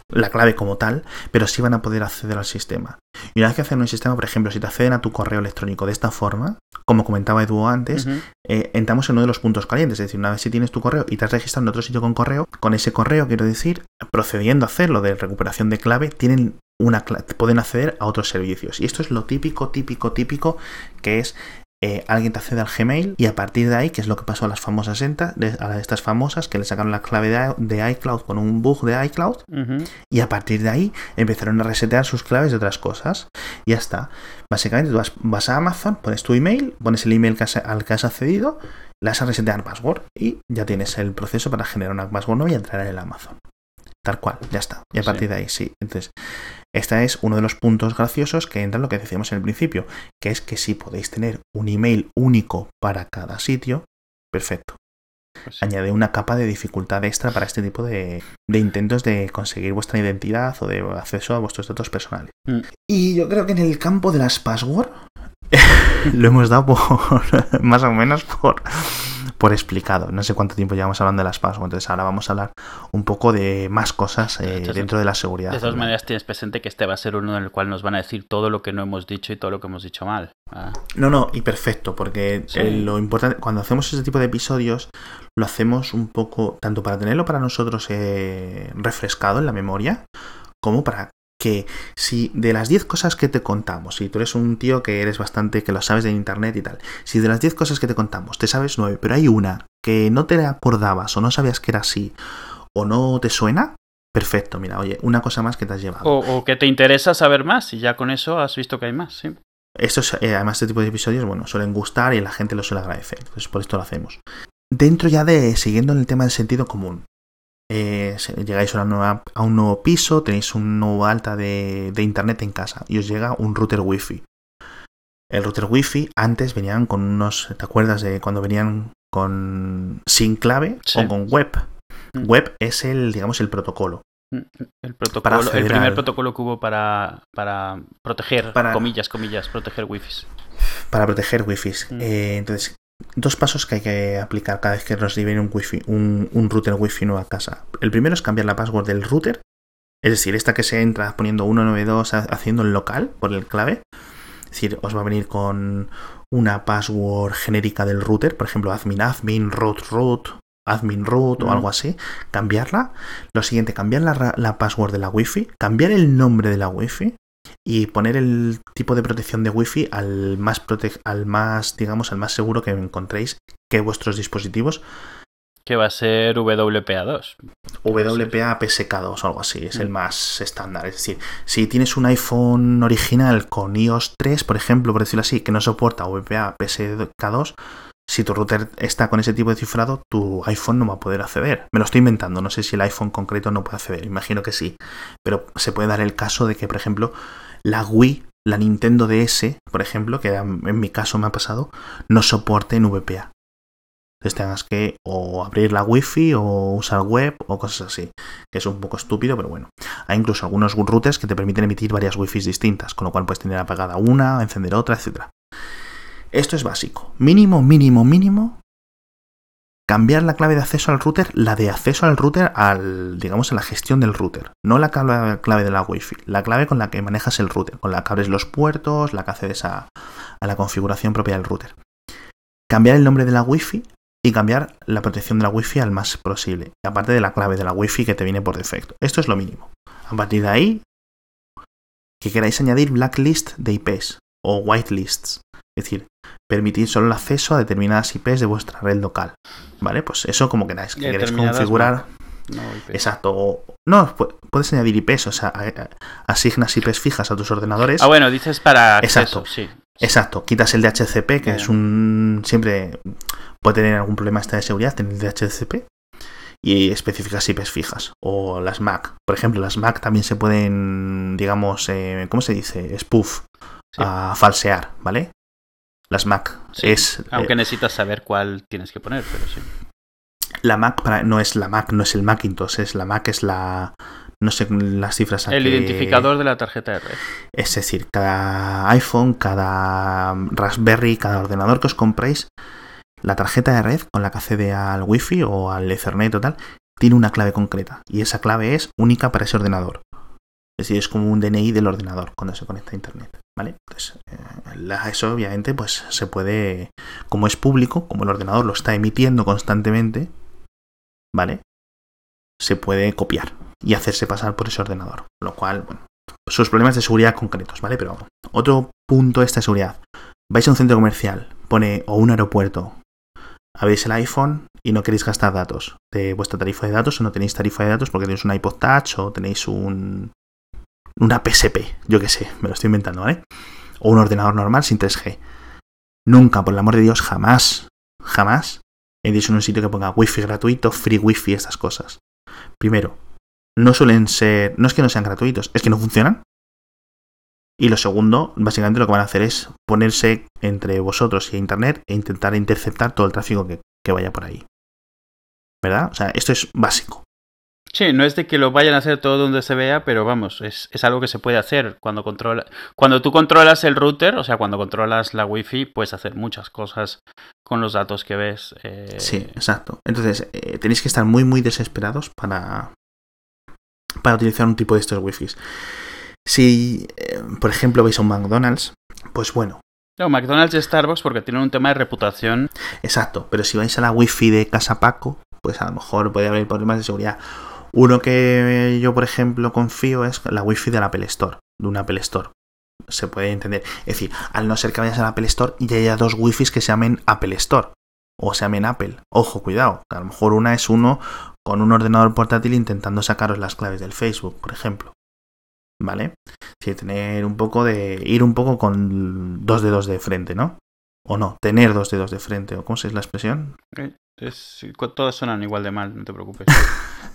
la clave como tal, pero sí van a poder acceder al sistema. Y una vez que acceden un sistema, por ejemplo, si te acceden a tu correo electrónico de esta forma, como comentaba Edu antes, eh, entramos en uno de los puntos calientes. Es decir, una vez si tienes tu correo y te has registrado en otro sitio con correo, con ese correo, quiero decir, procediendo a hacerlo de recuperación de clave, tienen una pueden acceder a otros servicios. Y esto es lo típico, típico, típico que es eh, alguien te accede al Gmail y a partir de ahí, que es lo que pasó a las famosas enta, a estas famosas que le sacaron la clave de, iCloud con un bug de iCloud y a partir de ahí empezaron a resetear sus claves de otras cosas. Y ya está. Básicamente tú vas, a Amazon, pones tu email, pones el email al que has accedido, le das a resetear password y ya tienes el proceso para generar una password nueva y entrar en el Amazon. Tal cual, ya está. Y a partir de ahí, sí. Entonces, este es uno de los puntos graciosos que entra en lo que decíamos en el principio, que es que si podéis tener un email único para cada sitio, perfecto. Pues Añade una capa de dificultad extra para este tipo de, intentos de conseguir vuestra identidad o de acceso a vuestros datos personales. Mm. Y yo creo que en el campo de las passwords lo hemos dado por más o menos por por explicado. No sé cuánto tiempo llevamos hablando de las passwords, entonces ahora vamos a hablar un poco de más cosas eh, dentro de la seguridad. De todas maneras tienes presente que este va a ser uno en el cual nos van a decir todo lo que no hemos dicho y todo lo que hemos dicho mal. Ah. No, no, y perfecto, porque eh, lo importante, cuando hacemos este tipo de episodios, lo hacemos un poco, tanto para tenerlo para nosotros eh, refrescado en la memoria, como para que si de las 10 cosas que te contamos, si tú eres un tío que eres bastante, que lo sabes de internet y tal, si de las 10 cosas que te contamos te sabes 9, pero hay una que no te acordabas o no sabías que era así o no te suena, perfecto, mira, oye, una cosa más que te has llevado. O, que te interesa saber más y ya con eso has visto que hay más, sí. Estos, eh, además, este tipo de episodios, bueno, suelen gustar y la gente lo suele agradecer. Entonces, por esto lo hacemos. Dentro ya de, siguiendo en el tema del sentido común, eh, llegáis a, un nuevo piso, tenéis un nuevo alta de, internet en casa y os llega un router wifi. El router wifi antes venían con unos, ¿te acuerdas de cuando venían con sin clave o con web? Mm. Web es el, digamos, el protocolo. Mm, el protocolo, el primer protocolo que hubo para, para proteger, comillas, comillas, proteger wifi. Para proteger wifi. Mm. Eh, entonces, dos pasos que hay que aplicar cada vez que nos viene un, wifi, un, router wifi nuevo a casa. El primero es cambiar la password del router, es decir, esta que se entra poniendo 192 haciendo el local por el clave. Es decir, os va a venir con una password genérica del router, por ejemplo, admin admin, root root, admin root o algo así. Cambiarla. Lo siguiente, cambiar la, la password de la wifi, cambiar el nombre de la wifi, y poner el tipo de protección de Wi-Fi al más, al más, digamos, al más seguro que encontréis que vuestros dispositivos. Que va a ser WPA2. WPA PSK2 o algo así, es el mm. más estándar. Es decir, si tienes un iPhone original con iOS 3, por ejemplo, por decirlo así, que no soporta WPA PSK2, si tu router está con ese tipo de cifrado, tu iPhone no va a poder acceder. Me lo estoy inventando, no sé si el iPhone concreto no puede acceder, imagino que sí. Pero se puede dar el caso de que, por ejemplo, la Wii, la Nintendo DS, por ejemplo, que en mi caso me ha pasado, no soporte en VPA. Entonces tengas que o abrir la Wi-Fi o usar web o cosas así, que es un poco estúpido, pero bueno. Hay incluso algunos routers que te permiten emitir varias Wi-Fi distintas, con lo cual puedes tener apagada una, encender otra, etc. Esto es básico. Mínimo, mínimo, mínimo. Cambiar la clave de acceso al router, la de acceso al router, al, digamos, a la gestión del router. No la clave, de la Wi-Fi, la clave con la que manejas el router, con la que abres los puertos, la que accedes a, a la configuración propia del router. Cambiar el nombre de la Wi-Fi y cambiar la protección de la Wi-Fi al más posible, aparte de la clave de la Wi-Fi que te viene por defecto. Esto es lo mínimo. A partir de ahí, que queráis añadir blacklist de IPs o whitelists, es decir, permitir solo el acceso a determinadas IPs de vuestra red local. ¿Vale? Pues eso como queráis. Que queréis configurar. Exacto. No, puedes añadir IPs, o sea, asignas IPs fijas a tus ordenadores. Ah, bueno, dices para Exacto. sí. Exacto. Quitas el DHCP, que es un. Siempre puede tener algún problema esta de seguridad, tener el DHCP. Y específicas IPs fijas. O las MAC. Por ejemplo, las MAC también se pueden, digamos, eh, ¿cómo se dice? Spoof. A falsear, ¿vale? Las Mac. es, aunque eh, necesitas saber cuál tienes que poner, pero sí. La Mac no es la Mac, no es el Macintosh, es la Mac, es la. No sé las cifras. El identificador de la tarjeta de red. Es decir, cada iPhone, cada Raspberry, cada ordenador que os compréis, la tarjeta de red con la que accede al Wi-Fi o al Ethernet o tal, tiene una clave concreta. Y esa clave es única para ese ordenador. Es decir, es como un DNI del ordenador cuando se conecta a Internet. ¿Vale? Entonces, eh, eso obviamente pues se puede, como es público, como el ordenador lo está emitiendo constantemente, ¿vale? Se puede copiar y hacerse pasar por ese ordenador. Lo cual, bueno, sus problemas de seguridad concretos, ¿vale? Pero otro punto de esta seguridad. Vais a un centro comercial, pone o un aeropuerto. Habéis el iPhone y no queréis gastar datos de vuestra tarifa de datos o no tenéis tarifa de datos porque tenéis un iPod Touch o tenéis un una PSP, yo qué sé, me lo estoy inventando, ¿vale? O un ordenador normal sin 3G. Nunca, por el amor de Dios, jamás, jamás he dicho en un sitio que ponga wifi gratuito, free wifi, estas cosas. Primero, no suelen ser, no es que no sean gratuitos, es que no funcionan. Y lo segundo, básicamente lo que van a hacer es ponerse entre vosotros y Internet e intentar interceptar todo el tráfico que, que vaya por ahí. ¿Verdad? O sea, esto es básico. Sí, no es de que lo vayan a hacer todo donde se vea, pero vamos, es, es, algo que se puede hacer cuando controla, cuando tú controlas el router, o sea, cuando controlas la wifi, puedes hacer muchas cosas con los datos que ves. Eh... Sí, exacto. Entonces, eh, tenéis que estar muy, muy desesperados para, para utilizar un tipo de estos wifis. Si, eh, por ejemplo, veis a un McDonald's, pues bueno. No, McDonald's y Starbucks porque tienen un tema de reputación. Exacto, pero si vais a la wifi de Casa Paco, pues a lo mejor puede haber problemas de seguridad. Uno que yo, por ejemplo, confío es la wifi del Apple Store, de un Apple Store. Se puede entender. Es decir, al no ser que vayas al Apple Store y haya dos wifis que se llamen Apple Store o se llamen Apple. Ojo, cuidado. A lo mejor una es uno con un ordenador portátil intentando sacaros las claves del Facebook, por ejemplo. ¿Vale? Sí, tener un poco de. ir un poco con dos dedos de frente, ¿no? O no, tener dos dedos de frente, o cómo es la expresión. Es, todas suenan igual de mal, no te preocupes.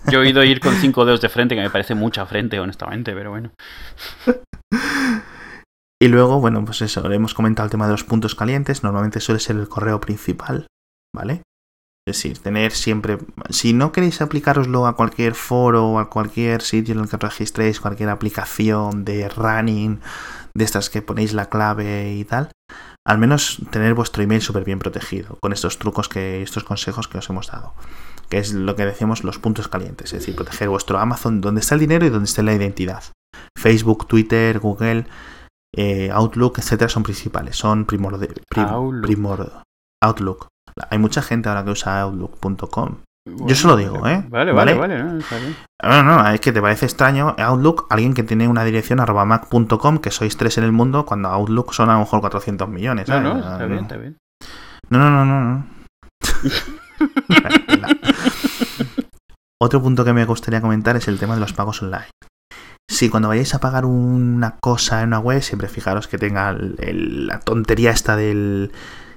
Yo he oído ir con cinco dedos de frente, que me parece mucha frente, honestamente, pero bueno. Y luego, bueno, pues eso, hemos comentado el tema de los puntos calientes. Normalmente suele ser el correo principal, ¿vale? Es decir, tener siempre. Si no queréis aplicaroslo a cualquier foro o a cualquier sitio en el que registréis, cualquier aplicación de running, de estas que ponéis la clave y tal, al menos tener vuestro email súper bien protegido con estos trucos que estos consejos que os hemos dado que es lo que decimos los puntos calientes, es decir, proteger vuestro Amazon donde está el dinero y donde está la identidad. Facebook, Twitter, Google, eh, Outlook, etcétera, son principales, son primordiales. Outlook. Hay mucha gente ahora que usa Outlook.com. Yo se lo digo, ¿eh? Vale, vale, vale. No, no, no, es que te parece extraño Outlook, alguien que tiene una dirección arroba mac.com, que sois tres en el mundo, cuando Outlook son a lo mejor 400 millones. No, no, está bien, está bien. No, no, no, no. no. Otro punto que me gustaría comentar es el tema de los pagos online. Si cuando vayáis a pagar una cosa en una web, siempre fijaros que tenga la tontería esta del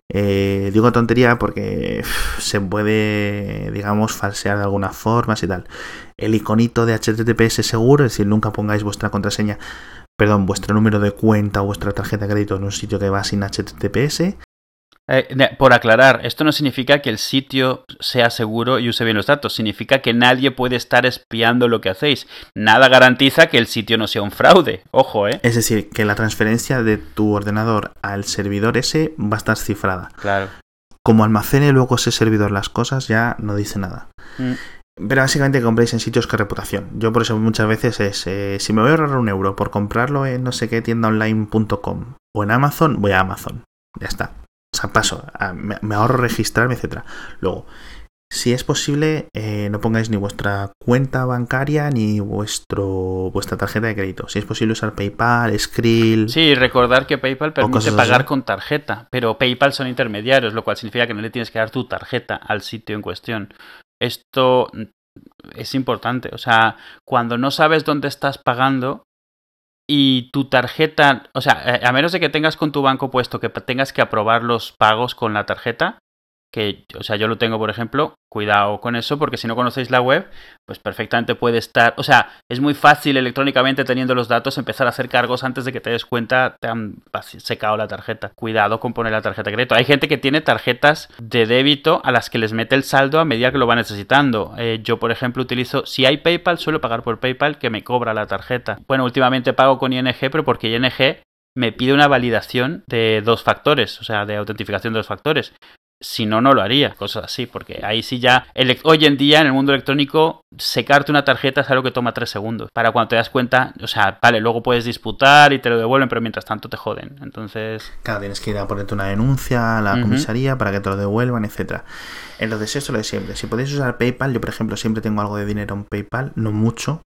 eh, digo tontería porque se puede, digamos, falsear de alguna forma y tal. El iconito de HTTPS seguro, es decir, nunca pongáis vuestra contraseña, perdón, vuestro número de cuenta o vuestra tarjeta de crédito en un sitio que va sin HTTPS. Eh, por aclarar, esto no significa que el sitio sea seguro y use bien los datos, significa que nadie puede estar espiando lo que hacéis. Nada garantiza que el sitio no sea un fraude, ojo, ¿eh? Es decir, que la transferencia de tu ordenador al servidor ese va a estar cifrada. Claro. Como almacene luego ese servidor las cosas, ya no dice nada. Mm. Pero básicamente compréis en sitios que reputación. Yo por eso muchas veces es, eh, si me voy a ahorrar un euro por comprarlo en no sé qué tienda online.com o en Amazon, voy a Amazon. Ya está. O sea, paso, me, ahorro registrarme, etcétera. Luego, si es posible, eh, no pongáis ni vuestra cuenta bancaria ni vuestro vuestra tarjeta de crédito. Si es posible usar PayPal, Skrill. Sí, recordar que PayPal permite pagar con tarjeta, pero PayPal son intermediarios, lo cual significa que no le tienes que dar tu tarjeta al sitio en cuestión. Esto es importante. O sea, cuando no sabes dónde estás pagando, y tu tarjeta, o sea, eh, a menos de que tengas con tu banco puesto que tengas que aprobar los pagos con la tarjeta, que, o sea, yo lo tengo, por ejemplo, cuidado con eso, porque si no conocéis la web, pues perfectamente puede estar, o sea, es muy fácil electrónicamente teniendo los datos empezar a hacer cargos antes de que te des cuenta, te han secado la tarjeta. Cuidado con poner la tarjeta de crédito. Hay gente que tiene tarjetas de débito a las que les mete el saldo a medida que lo va necesitando. Eh, yo, por ejemplo, utilizo, si hay PayPal, suelo pagar por PayPal que me cobra la tarjeta. Bueno, últimamente pago con ING, pero porque ING me pide una validación de dos factores, o sea, de autentificación de dos factores si no, no lo haría, cosas así, porque ahí sí ya, hoy en día en el mundo electrónico, secarte una tarjeta es algo que toma tres segundos. Para cuando te das cuenta, o sea, vale, luego puedes disputar y te lo devuelven, pero mientras tanto te joden. Entonces. Claro, tienes que ir a ponerte una denuncia a la comisaría para que te lo devuelvan, etcétera. Entonces, eso lo de siempre. Si podéis usar PayPal, yo por ejemplo siempre tengo algo de dinero en PayPal, no mucho,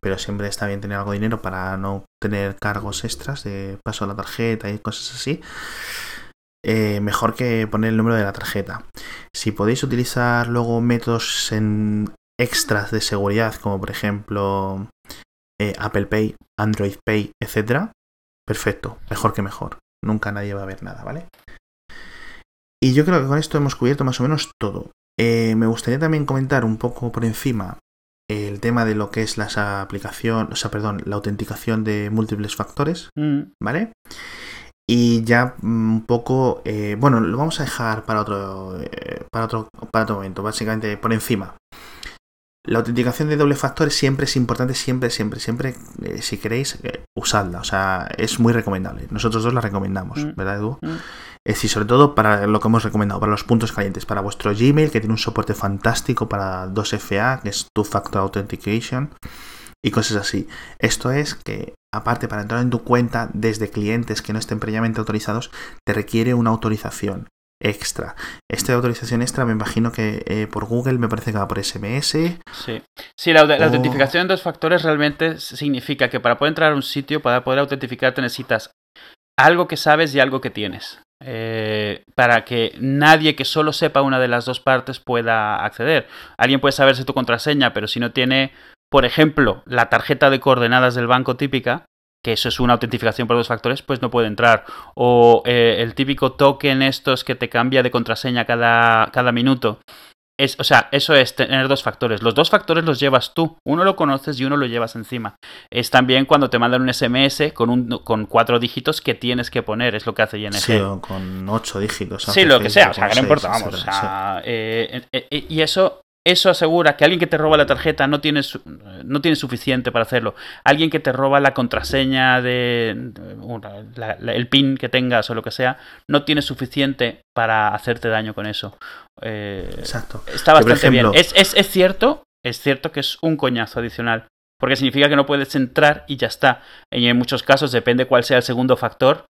pero siempre está bien tener algo de dinero para no tener cargos extras de paso a la tarjeta y cosas así. Eh, mejor que poner el número de la tarjeta. Si podéis utilizar luego métodos en extras de seguridad, como por ejemplo eh, Apple Pay, Android Pay, etcétera, perfecto, mejor que mejor. Nunca nadie va a ver nada, ¿vale? Y yo creo que con esto hemos cubierto más o menos todo. Eh, me gustaría también comentar un poco por encima el tema de lo que es la aplicación, o sea, perdón, la autenticación de múltiples factores, mm. ¿vale? Y ya mm, un poco, eh, bueno, lo vamos a dejar para otro, para otro, para otro momento, básicamente por encima. La autenticación de doble factor siempre es importante, siempre, siempre, siempre, eh, si queréis, eh, usadla. O sea, es muy recomendable. Nosotros dos la recomendamos, mm. ¿verdad, Edu? Mm. Es decir, sobre todo para lo que hemos recomendado, para los puntos calientes, para vuestro Gmail, que tiene un soporte fantástico para 2FA, que es Two Factor Authentication, y cosas así. Esto es que, aparte, para entrar en tu cuenta desde clientes que no estén previamente autorizados, te requiere una autorización extra. Esta autorización extra me imagino que eh, por Google me parece que va por SMS. Sí, sí la, autentificación en dos factores realmente significa que para poder entrar a un sitio, para poder autentificarte necesitas algo que sabes y algo que tienes. Eh, para que nadie que solo sepa una de las dos partes pueda acceder. Alguien puede saberse tu contraseña, pero si no tiene, por ejemplo, la tarjeta de coordenadas del banco típica, que eso es una autentificación por dos factores, pues no puede entrar. O eh, el típico token estos que te cambia de contraseña cada, cada minuto. Es, o sea, eso es tener dos factores. Los dos factores los llevas tú. Uno lo conoces y uno lo llevas encima. Es también cuando te mandan un SMS con, un, con cuatro dígitos que tienes que poner. Es lo que hace ING. Sí, o con ocho dígitos. Sí, lo que sea. O sea, que no importa, vamos. O sea, eh, eh, y eso eso asegura que alguien que te roba la tarjeta no tiene, no tiene suficiente para hacerlo. Alguien que te roba la contraseña de, el pin que tengas o lo que sea, no tiene suficiente para hacerte daño con eso. Eh, Exacto. Está bastante bien. Es, es, es cierto, es cierto que es un coñazo adicional. Porque significa que no puedes entrar y ya está. Y en muchos casos, depende cuál sea el segundo factor,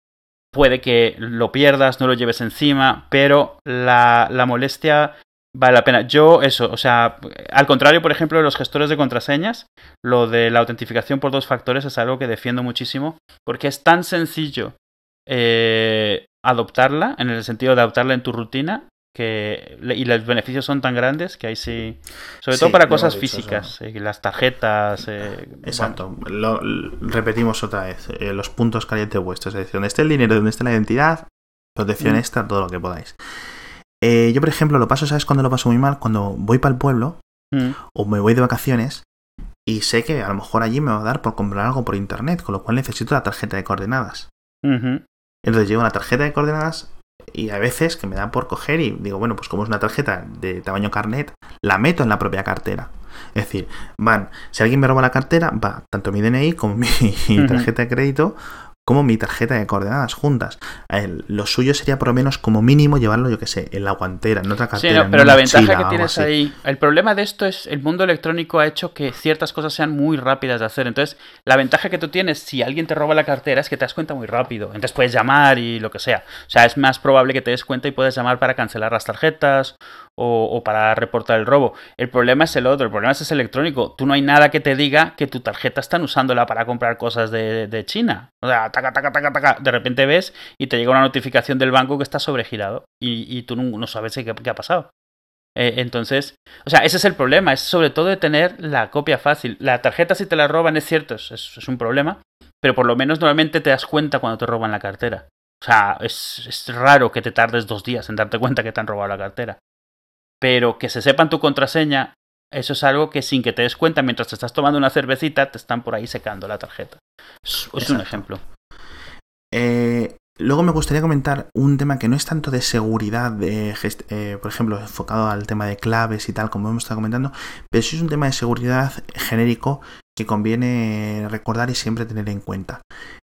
puede que lo pierdas, no lo lleves encima, pero la, la molestia vale la pena. Yo, eso, o sea, al contrario, por ejemplo, de los gestores de contraseñas, lo de la autentificación por dos factores es algo que defiendo muchísimo, porque es tan sencillo eh, adoptarla, en el sentido de adoptarla en tu rutina, que y los beneficios son tan grandes que ahí sí sobre todo para cosas físicas eh, las tarjetas eh, exacto lo, repetimos otra vez los puntos calientes vuestros es decir donde esté el dinero donde esté la identidad protección mm. extra todo lo que podáis eh, yo, por ejemplo, lo paso, ¿sabes cuando lo paso muy mal? Cuando voy para el pueblo mm. o me voy de vacaciones y sé que a lo mejor allí me va a dar por comprar algo por internet, con lo cual necesito la tarjeta de coordenadas. Entonces llevo la tarjeta de coordenadas y a veces que me da por coger y digo, bueno, pues como es una tarjeta de tamaño carnet, la meto en la propia cartera. Es decir, van, si alguien me roba la cartera, va tanto mi DNI como mi tarjeta de crédito como mi tarjeta de coordenadas juntas. lo suyo sería por lo menos como mínimo llevarlo, yo que sé, en la guantera, en otra cartera. Sí, pero la ventaja que tienes ahí, el problema de esto es el mundo electrónico ha hecho que ciertas cosas sean muy rápidas de hacer. Entonces, la ventaja que tú tienes si alguien te roba la cartera es que te das cuenta muy rápido. Entonces puedes llamar y lo que sea. O sea, es más probable que te des cuenta y puedas llamar para cancelar las tarjetas o, para reportar el robo. El problema es el otro, el problema es ese electrónico. Tú no hay nada que te diga que tu tarjeta están usándola para comprar cosas de, China. O sea, taca, taca, taca, taca. De repente ves y te llega una notificación del banco que está sobregirado y, tú no, sabes qué, ha pasado. Eh, entonces, o sea, ese es el problema, es sobre todo de tener la copia fácil. La tarjeta si te la roban es cierto, es, es, un problema, pero por lo menos normalmente te das cuenta cuando te roban la cartera. O sea, es, es, raro que te tardes dos días en darte cuenta que te han robado la cartera pero que se sepan tu contraseña, eso es algo que sin que te des cuenta mientras te estás tomando una cervecita, te están por ahí secando la tarjeta. Es, un ejemplo. Eh, luego me gustaría comentar un tema que no es tanto de seguridad, eh, por ejemplo, enfocado al tema de claves y tal, como hemos estado comentando, pero sí es un tema de seguridad genérico que conviene recordar y siempre tener en cuenta,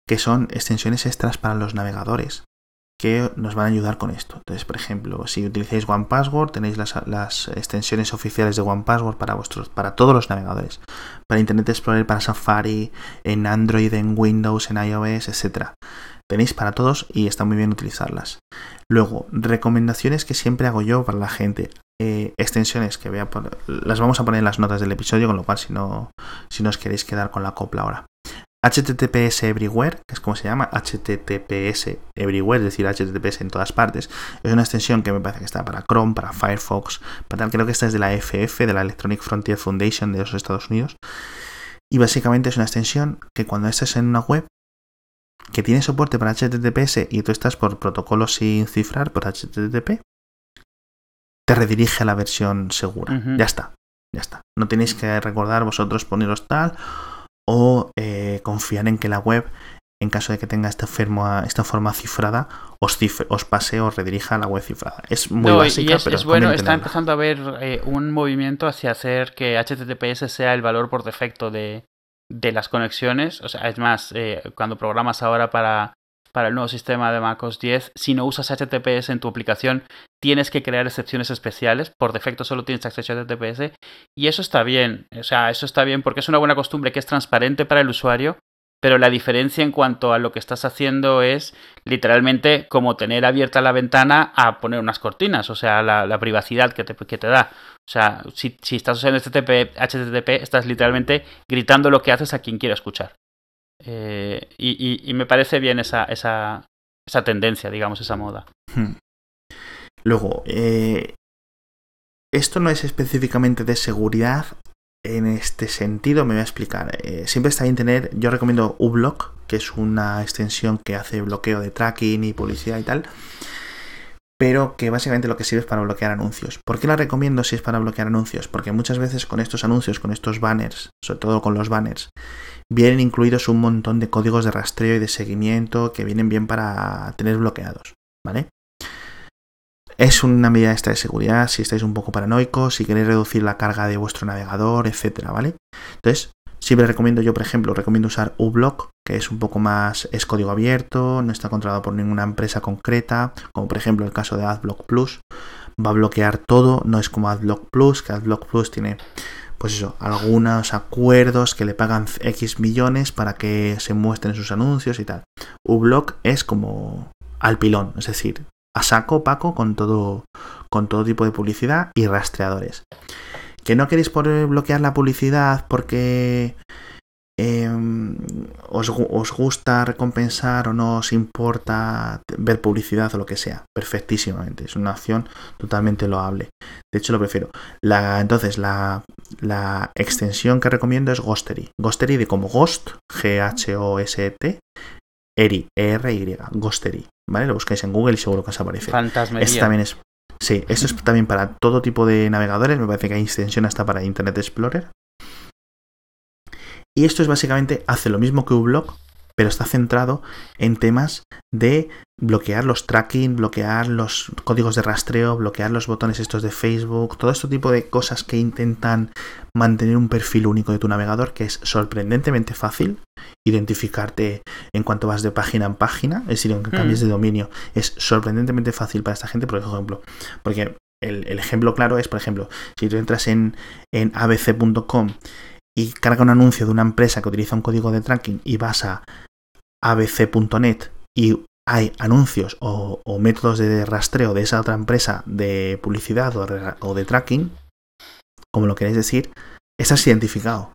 que son extensiones extras para los navegadores que nos van a ayudar con esto. Entonces, por ejemplo, si utilizáis OnePassword, tenéis las, extensiones oficiales de OnePassword para vuestros, para todos los navegadores, para Internet Explorer, para Safari, en Android, en Windows, en iOS, etc. Tenéis para todos y está muy bien utilizarlas. Luego, recomendaciones que siempre hago yo para la gente. Eh, extensiones que voy a las vamos a poner en las notas del episodio, con lo cual si no, si no os queréis quedar con la copla ahora. HTTPS Everywhere, que es como se llama, HTTPS Everywhere, es decir, HTTPS en todas partes, es una extensión que me parece que está para Chrome, para Firefox, para tal, creo que esta es de la FF, de la Electronic Frontier Foundation de los Estados Unidos. Y básicamente es una extensión que cuando estés en una web que tiene soporte para HTTPS y tú estás por protocolo sin cifrar, por HTTP, te redirige a la versión segura. Ya está, ya está. No tenéis que recordar vosotros poneros tal o eh, confiar en que la web, en caso de que tenga esta forma, esta forma cifrada, os, os pase o redirija a la web cifrada. Es muy básica, es, pero es bueno, está empezando a haber eh, un movimiento hacia hacer que HTTPS sea el valor por defecto de, de las conexiones. O sea, es más, eh, cuando programas ahora para, para el nuevo sistema de MacOS 10, si no usas HTTPS en tu aplicación, tienes que crear excepciones especiales. Por defecto solo tienes acceso a HTTPS. Y eso está bien. O sea, eso está bien porque es una buena costumbre que es transparente para el usuario. Pero la diferencia en cuanto a lo que estás haciendo es literalmente como tener abierta la ventana a poner unas cortinas, o sea, la, privacidad que te, que te da. O sea, si, estás usando HTTP, HTTP, estás literalmente gritando lo que haces a quien quiera escuchar. Eh, y, me parece bien esa, esa, esa tendencia, digamos, esa moda. Hmm. Luego, eh, esto no es específicamente de seguridad. En este sentido, me voy a explicar. Eh, siempre está bien tener, yo recomiendo uBlock, que es una extensión que hace bloqueo de tracking y publicidad y tal pero que básicamente lo que sirve es para bloquear anuncios. ¿Por qué la recomiendo si es para bloquear anuncios? Porque muchas veces con estos anuncios, con estos banners, sobre todo con los banners, vienen incluidos un montón de códigos de rastreo y de seguimiento que vienen bien para tener bloqueados, ¿vale? Es una medida esta de seguridad si estáis un poco paranoicos, si queréis reducir la carga de vuestro navegador, etcétera, ¿vale? Entonces, siempre recomiendo, yo por ejemplo, recomiendo usar uBlock, que es un poco más, es código abierto, no está controlado por ninguna empresa concreta, como por ejemplo el caso de AdBlock Plus, va a bloquear todo, no es como AdBlock Plus, que AdBlock Plus tiene pues eso, algunos acuerdos que le pagan X millones para que se muestren sus anuncios y tal. uBlock es como al pilón, es decir, a saco paco con todo, con todo tipo de publicidad y rastreadores. Que no queréis poder bloquear la publicidad porque Em, os, gusta recompensar o no os importa ver publicidad o lo que sea. Perfectísimamente. Es una opción totalmente loable. De hecho, lo prefiero. La, entonces, la, extensión que recomiendo es Ghostery. Ghostery de como Ghost, G-H-O-S-T, Eri, E-R-Y, Ghostery. ¿Vale? Lo buscáis en Google y seguro que os aparece. Fantasmería. también es. Sí, esto es también para todo tipo de navegadores. Me parece que hay extensión hasta para Internet Explorer. Y esto es básicamente, hace lo mismo que uBlock, pero está centrado en temas de bloquear los tracking, bloquear los códigos de rastreo, bloquear los botones estos de Facebook, todo este tipo de cosas que intentan mantener un perfil único de tu navegador que es sorprendentemente fácil identificarte en cuanto vas de página en página, es decir, aunque cambies mm. de dominio, es sorprendentemente fácil para esta gente, por ejemplo, porque el, ejemplo claro es, por ejemplo, si tú entras en, en abc.com y carga un anuncio de una empresa que utiliza un código de tracking y vas a abc.net y hay anuncios o, métodos de rastreo de esa otra empresa de publicidad o de, tracking, como lo queréis decir, estás identificado.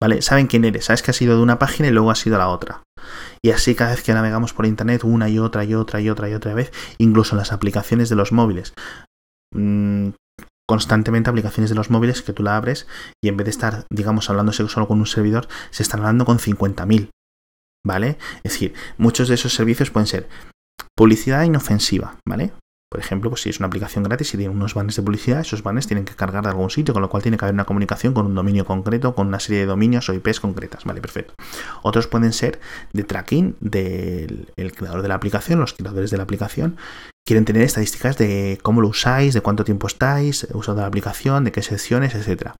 ¿Vale? Saben quién eres, sabes que has ido de una página y luego has ido a la otra. Y así cada vez que navegamos por internet una y otra y otra y otra y otra vez, incluso en las aplicaciones de los móviles. Mm, constantemente aplicaciones de los móviles que tú la abres y en vez de estar, digamos, hablándose solo con un servidor, se están hablando con 50.000. ¿Vale? Es decir, muchos de esos servicios pueden ser publicidad inofensiva, ¿vale? Por ejemplo, pues si es una aplicación gratis y tiene unos banners de publicidad, esos banners tienen que cargar de algún sitio, con lo cual tiene que haber una comunicación con un dominio concreto, con una serie de dominios o IPs concretas. Vale, perfecto. Otros pueden ser de tracking del creador de la aplicación, los creadores de la aplicación, quieren tener estadísticas de cómo lo usáis, de cuánto tiempo estáis usando la aplicación, de qué secciones, etc.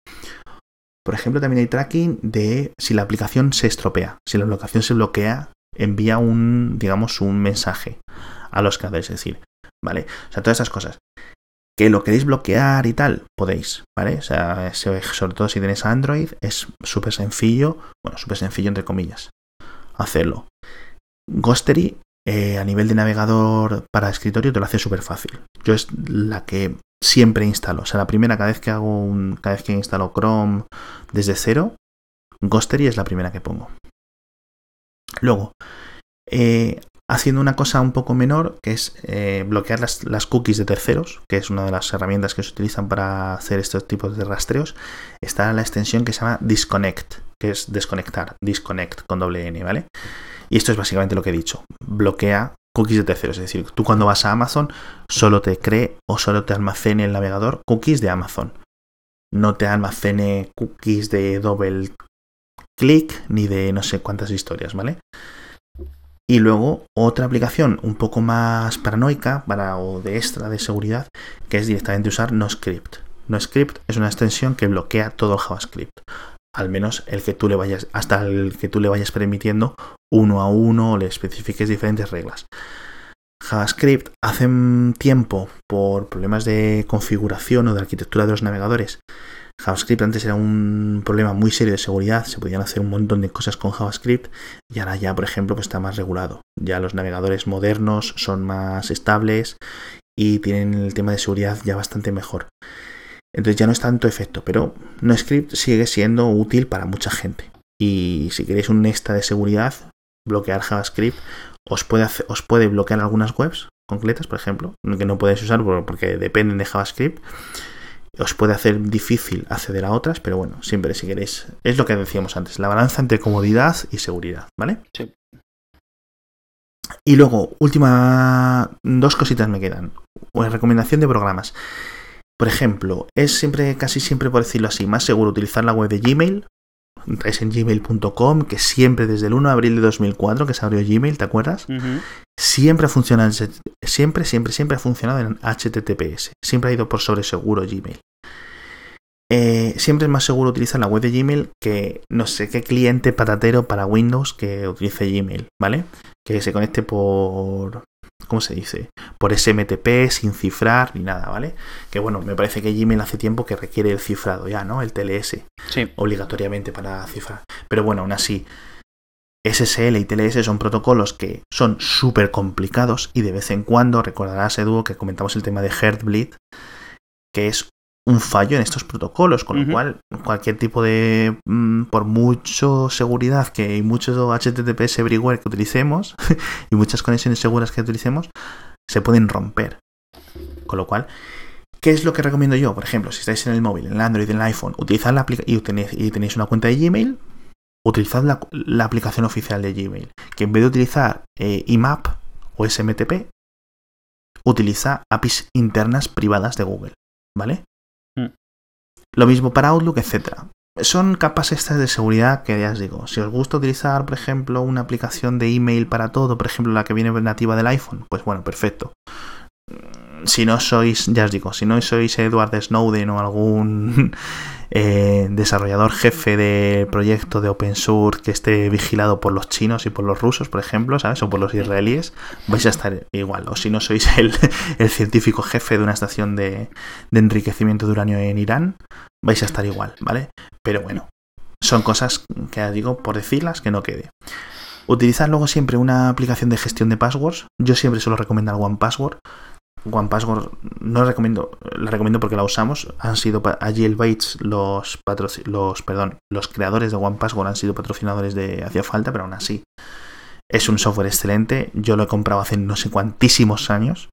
Por ejemplo, también hay tracking de si la aplicación se estropea. Si la aplicación se bloquea, envía un, digamos, un mensaje a los creadores. Es decir, ¿vale? O sea, todas esas cosas. Que lo queréis bloquear y tal, podéis, ¿vale? O sea, sobre todo si tenéis Android, es súper sencillo, bueno, súper sencillo entre comillas, hacerlo. Ghostery eh, a nivel de navegador para escritorio te lo hace súper fácil. Yo es la que siempre instalo. O sea, la primera, cada vez que hago un. cada vez que instalo Chrome desde cero, Ghostery es la primera que pongo. Luego, eh, haciendo una cosa un poco menor, que es eh, bloquear las, las, cookies de terceros, que es una de las herramientas que se utilizan para hacer estos tipos de rastreos, está la extensión que se llama Disconnect, que es desconectar, disconnect con doble N, ¿vale? Y esto es básicamente lo que he dicho, bloquea cookies de terceros, es decir, tú cuando vas a Amazon solo te cree o solo te almacene el navegador cookies de Amazon. No te almacene cookies de doble click ni de no sé cuántas historias, ¿vale? Y luego otra aplicación un poco más paranoica para, o de extra de seguridad, que es directamente usar NoScript. NoScript es una extensión que bloquea todo el JavaScript. Al menos el que tú le vayas, hasta el que tú le vayas permitiendo uno a uno o le especifiques diferentes reglas. JavaScript hace tiempo, por problemas de configuración o de arquitectura de los navegadores, JavaScript antes era un problema muy serio de seguridad, se podían hacer un montón de cosas con JavaScript y ahora ya, por ejemplo, pues está más regulado. Ya los navegadores modernos son más estables y tienen el tema de seguridad ya bastante mejor. Entonces ya no es tanto efecto, pero NoScript sigue siendo útil para mucha gente. Y si queréis un extra de seguridad, bloquear JavaScript os puede, os puede bloquear algunas webs concretas, por ejemplo, que no podéis usar porque dependen de JavaScript os puede hacer difícil acceder a otras, pero bueno, siempre si queréis, es lo que decíamos antes, la balanza entre comodidad y seguridad, ¿vale? Sí. Y luego, última, dos cositas me quedan. Una recomendación de programas. Por ejemplo, es siempre, casi siempre por decirlo así, más seguro utilizar la web de Gmail entráis en gmail.com, que siempre desde el 1 de abril de 2004 que se abrió Gmail, ¿te acuerdas? Siempre ha funcionado, siempre, siempre, siempre ha funcionado en HTTPS. Siempre ha ido por sobre seguro Gmail. Eh, siempre es más seguro utilizar la web de Gmail que no sé qué cliente patatero para Windows que utilice Gmail, ¿vale? Que se conecte por, ¿cómo se dice? Por SMTP, sin cifrar ni nada, ¿vale? Que bueno, me parece que Gmail hace tiempo que requiere el cifrado ya, ¿no? El TLS. Sí. Obligatoriamente para cifrar. Pero bueno, aún así, SSL y TLS son protocolos que son súper complicados y de vez en cuando, recordarás, Edu, que comentamos el tema de Heartbleed, que es un fallo en estos protocolos, con lo cual cualquier tipo de, mm, por mucho seguridad que hay mucho HTTPS everywhere que utilicemos y muchas conexiones seguras que utilicemos, se pueden romper. Con lo cual, ¿qué es lo que recomiendo yo? Por ejemplo, si estáis en el móvil, en el Android, en el iPhone, utilizad la y tenéis, y tenéis una cuenta de Gmail, utilizad la, aplicación oficial de Gmail, que en vez de utilizar eh, IMAP o SMTP, utiliza APIs internas privadas de Google, ¿vale? Lo mismo para Outlook, etc. Son capas estas de seguridad que ya os digo. Si os gusta utilizar, por ejemplo, una aplicación de email para todo, por ejemplo, la que viene nativa del iPhone, pues bueno, perfecto si no sois, ya os digo, si no sois Edward Snowden o algún eh, desarrollador jefe de proyecto de open source que esté vigilado por los chinos y por los rusos, por ejemplo, ¿sabes? O por los israelíes, vais a estar igual. O si no sois el, científico jefe de una estación de, de enriquecimiento de uranio en Irán, vais a estar igual, ¿vale? Pero bueno, son cosas que ya digo, por decirlas, que no quede. Utilizad luego siempre una aplicación de gestión de passwords. Yo siempre suelo recomendar One Password. One Password no la recomiendo, la recomiendo porque la usamos. Han sido allí el Bates, los, los, perdón, los creadores de One Password han sido patrocinadores de Hacía Falta, pero aún así es un software excelente. Yo lo he comprado hace no sé cuantísimos años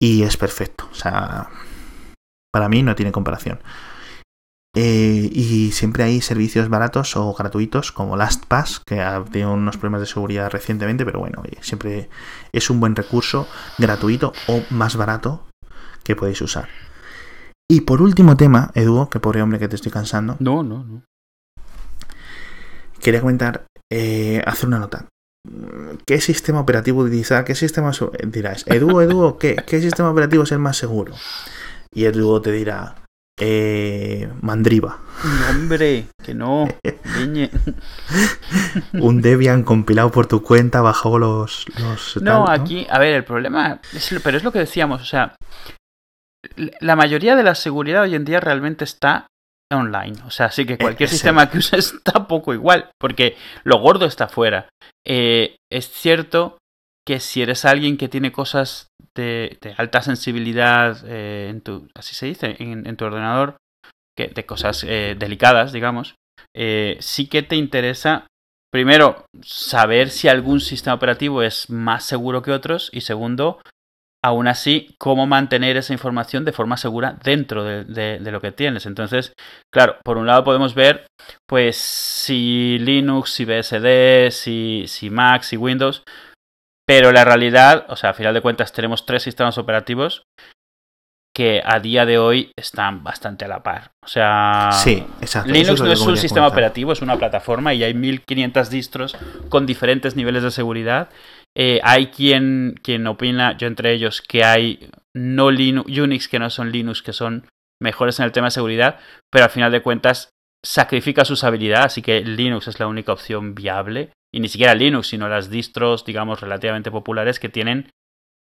y es perfecto. O sea, para mí no tiene comparación. Eh, y siempre hay servicios baratos o gratuitos como LastPass, que ha tenido unos problemas de seguridad recientemente, pero bueno, siempre es un buen recurso gratuito o más barato que podéis usar. Y por último tema, Edu, que pobre hombre que te estoy cansando. No, no, no. Quería comentar, eh, hacer una nota. ¿Qué sistema operativo utilizar? ¿Qué sistema dirás? Edu, Edu, ¿qué, ¿qué sistema operativo es el más seguro? Y Edu te dirá, eh, Mandriva. hombre, que no. un Debian compilado por tu cuenta bajo los. no, aquí, a ver, el problema. pero es lo que decíamos, o sea. La mayoría de la seguridad hoy en día realmente está online. O sea, sí que cualquier sistema que uses está poco igual, porque lo gordo está fuera. Eh, es cierto que si eres alguien que tiene cosas de, alta sensibilidad eh, en tu, así se dice, en, tu ordenador, que, de cosas eh, delicadas, digamos, eh, sí que te interesa, primero, saber si algún sistema operativo es más seguro que otros y segundo, aún así, cómo mantener esa información de forma segura dentro de, lo que tienes. Entonces, claro, por un lado podemos ver, pues, si Linux, si BSD, si, si Mac, si Windows, pero la realidad, o sea, a final de cuentas tenemos tres sistemas operativos que a día de hoy están bastante a la par. O sea, sí, exacto. Linux no es un sistema operativo, es una plataforma y hay 1500 distros con diferentes niveles de seguridad. Eh, hay quien, quien opina, yo entre ellos, que hay no Linux, Unix que no son Linux, que son mejores en el tema de seguridad, pero al final de cuentas sacrifica su usabilidad, así que Linux es la única opción viable y ni siquiera Linux, sino las distros, digamos, relativamente populares que tienen,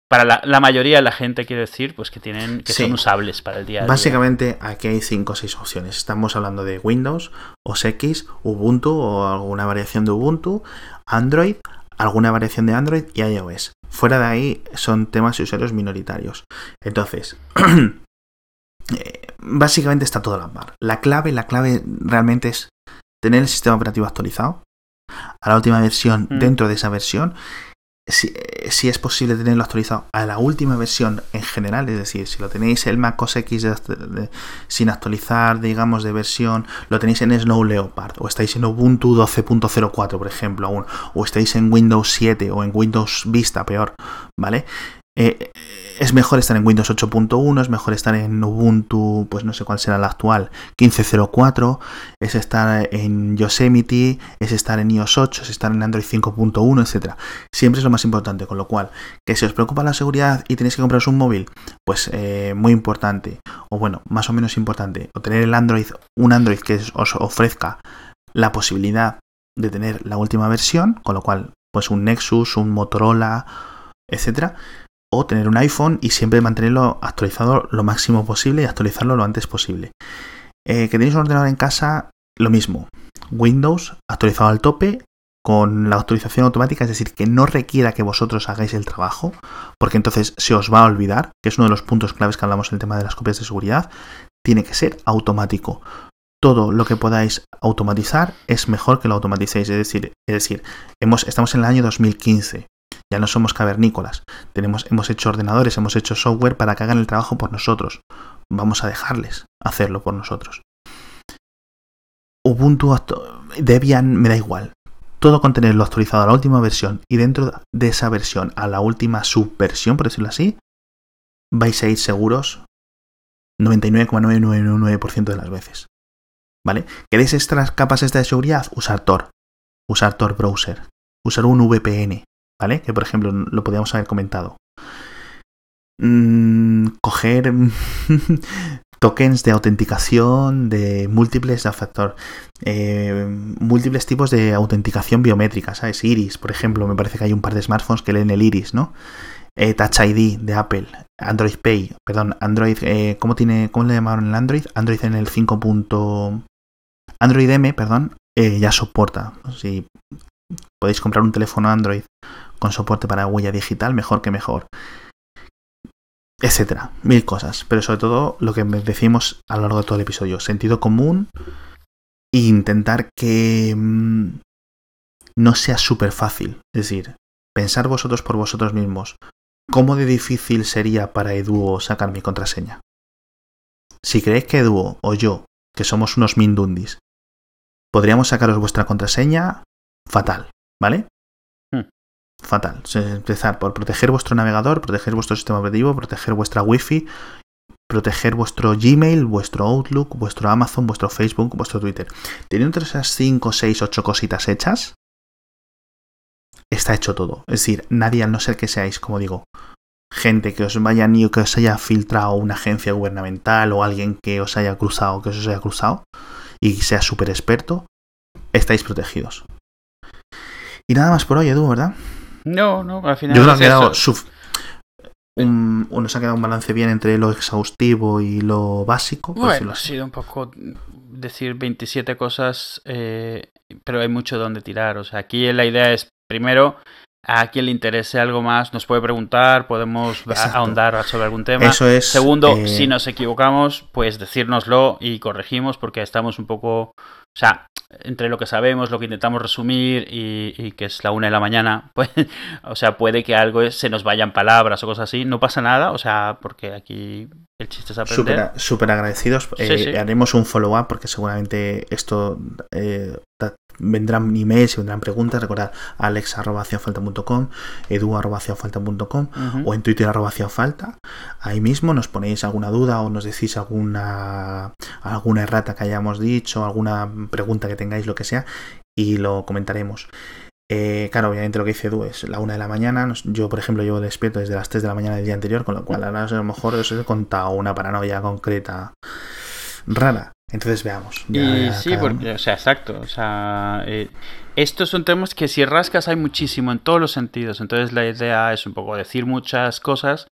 para la, mayoría de la gente, quiero decir, pues que tienen, que son usables para el día a día. Básicamente, aquí hay cinco o seis opciones. Estamos hablando de Windows, OS X, Ubuntu o alguna variación de Ubuntu, Android, alguna variación de Android y iOS. Fuera de ahí son temas y usuarios minoritarios. Entonces, eh, básicamente está todo a la par. La clave, la clave realmente es tener el sistema operativo actualizado, a la última versión mm. dentro de esa versión. Eh, si, es posible tenerlo actualizado a la última versión en general, es decir, si lo tenéis el Mac OS X sin actualizar, digamos, de versión, lo tenéis en Snow Leopard, o estáis en Ubuntu 12.04, por ejemplo, aún, o estáis en Windows 7 o en Windows Vista, peor, ¿vale? Eh, es mejor estar en Windows 8.1, es mejor estar en Ubuntu, pues no sé cuál será la actual, 15.04, es estar en Yosemite, es estar en iOS 8, es estar en Android 5.1, etc. Siempre es lo más importante, con lo cual, que si os preocupa la seguridad y tenéis que compraros un móvil, pues eh, muy importante, o bueno, más o menos importante, o tener el Android, un Android que os ofrezca la posibilidad de tener la última versión, con lo cual, pues un Nexus, un Motorola, etcétera o tener un iPhone y siempre mantenerlo actualizado lo máximo posible y actualizarlo lo antes posible. Eh, que tenéis un ordenador en casa, lo mismo. Windows actualizado al tope con la autorización automática, es decir, que no requiera que vosotros hagáis el trabajo, porque entonces se os va a olvidar, que es uno de los puntos claves que hablamos en el tema de las copias de seguridad, tiene que ser automático. Todo lo que podáis automatizar es mejor que lo automaticéis. Es decir, es decir estamos en el año 2015. Ya no somos cavernícolas. Hemos hecho ordenadores, hemos hecho software para que hagan el trabajo por nosotros. Vamos a dejarles hacerlo por nosotros. Ubuntu, Debian, me da igual. Todo con tenerlo actualizado a la última versión y dentro de esa versión a la última subversión, por decirlo así, vais a ir seguros 99,999% de las veces. ¿Vale? ¿Queréis extras capas de seguridad? Usar Tor. Usar Tor Browser. Usar un VPN. ¿Vale? Que por ejemplo lo podríamos haber comentado. Mm, coger tokens de autenticación de múltiples factor, eh, múltiples tipos de autenticación biométrica, ¿sabes? Iris, por ejemplo, me parece que hay un par de smartphones que leen el iris, ¿no? Eh, Touch ID de Apple, Android Pay, perdón, Android, eh, ¿cómo tiene, cómo le llamaron el Android? Android en el 5. Android M, perdón, ya soporta. Si podéis comprar un teléfono Android con soporte para huella digital, mejor que mejor. Etcétera, mil cosas. Pero sobre todo lo que decimos a lo largo de todo el episodio, sentido común e intentar que mm, no sea súper fácil. Es decir, pensar vosotros por vosotros mismos. ¿Cómo de difícil sería para Eduo sacar mi contraseña? Si creéis que Eduo o yo, que somos unos mindundis, podríamos sacaros vuestra contraseña, fatal, ¿vale? Fatal. empezar por proteger vuestro navegador, proteger vuestro sistema operativo, proteger vuestra wifi, proteger vuestro Gmail, vuestro Outlook, vuestro Amazon, vuestro Facebook, vuestro Twitter. Teniendo esas 5, 6, 8 cositas hechas, está hecho todo. Es decir, nadie, a no ser que seáis, como digo, gente que os vaya ni que os haya filtrado una agencia gubernamental o alguien que os haya cruzado, que os haya cruzado y sea súper experto, estáis protegidos. Y nada más por hoy, Edu, ¿verdad? No, no, al final. Yo creo que ha quedado un, nos ha quedado un balance bien entre lo exhaustivo y lo básico. Bueno, ha sido un poco decir 27 cosas, eh, pero hay mucho donde tirar. O sea, aquí la idea es, primero, a quien le interese algo más nos puede preguntar, podemos ahondar sobre algún tema. Eso es. Segundo, eh, si nos equivocamos, pues decírnoslo y corregimos porque estamos un poco... O sea, entre lo que sabemos, lo que intentamos resumir y, que es la una de la mañana, pues, o sea, puede que algo se nos vayan palabras o cosas así, no pasa nada, o sea, porque aquí el chiste es aprender. Súper agradecidos, eh, haremos un follow-up porque seguramente esto eh, vendrán emails y vendrán preguntas, recordad alex.com, edu.com o en twitter falta. Ahí mismo nos ponéis alguna duda o nos decís alguna, alguna errata que hayamos dicho, alguna pregunta que tengáis, lo que sea, y lo comentaremos. Eh, claro, obviamente lo que dice Edu es la una de la mañana. Yo, por ejemplo, llevo despierto desde las 3 de la mañana del día anterior, con lo cual a lo mejor os he contado una paranoia concreta rara. Entonces veamos. y sí, porque, o sea, exacto. O sea, eh, estos son temas que si rascas hay muchísimo en todos los sentidos. Entonces la idea es un poco decir muchas cosas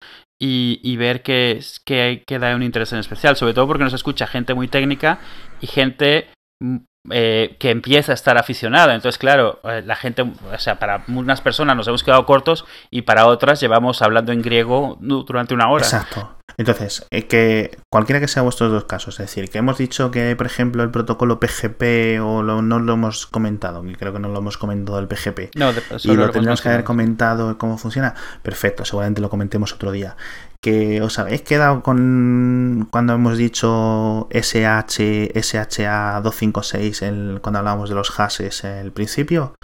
y, ver que, que, que da un interés en especial. Sobre todo porque nos escucha gente muy técnica y gente mm, eh, que empieza a estar aficionada. Entonces, claro, eh, la gente, o sea, para unas personas nos hemos quedado cortos y para otras llevamos hablando en griego durante una hora. Exacto. Entonces, eh, que cualquiera que sea vuestros dos casos, es decir, que hemos dicho que, por ejemplo, el protocolo PGP o no lo hemos comentado, que creo que no lo hemos comentado el PGP, no, y lo, tendremos que haber comentado cómo funciona, perfecto, seguramente lo comentemos otro día. Que os habéis quedado con cuando hemos dicho SH, SHA 256 el, cuando hablábamos de los hashes el principio,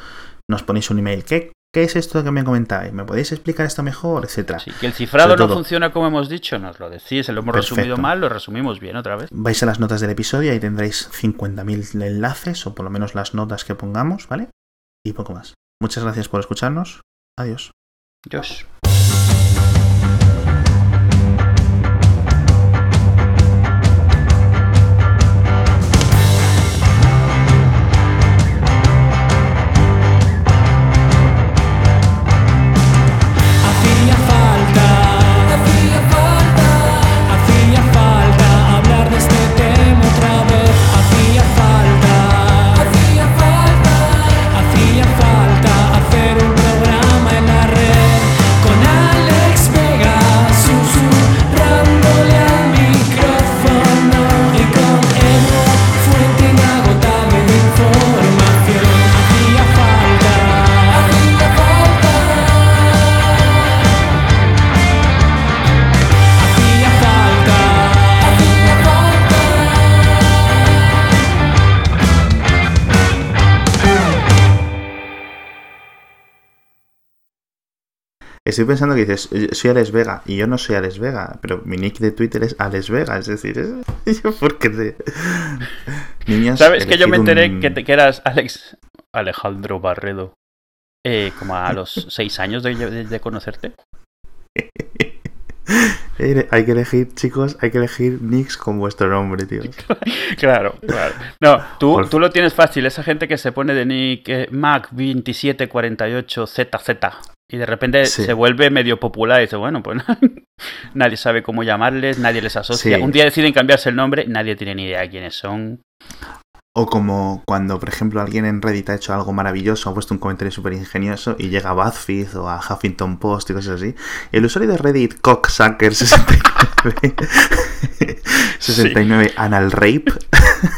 nos ponéis un email. ¿Qué ¿Qué es esto que me comentáis? ¿Me podéis explicar esto mejor? Etcétera. Sí, que el cifrado no funciona como hemos dicho, nos lo decís, lo hemos resumido mal, lo resumimos bien otra vez. Vais a las notas del episodio y tendréis 50.000 enlaces, o por lo menos las notas que pongamos, ¿vale? Y poco más. Muchas gracias por escucharnos. Adiós. Adiós. Estoy pensando que dices, soy Alex Vega, y yo no soy Alex Vega, pero mi nick de Twitter es Alex Vega, es decir, es... porque te... ¿Sabes que yo me enteré que, te, que eras Alex Alejandro Barredo eh, como a los seis años de, conocerte? hay que elegir, chicos, hay que elegir nicks con vuestro nombre, tío. claro, claro. No, tú, tú lo tienes fácil. Esa gente que se pone de nick eh, Mac2748ZZ y de repente se vuelve medio popular y dice, bueno, pues nadie sabe cómo llamarles, nadie les asocia. Un día deciden cambiarse el nombre, nadie tiene ni idea de quiénes son. O como cuando, por ejemplo, alguien en Reddit ha hecho algo maravilloso, ha puesto un comentario súper ingenioso y llega a BuzzFeed o a Huffington Post y cosas así. El usuario de Reddit, Cocksucker69, 69 Anal Rape,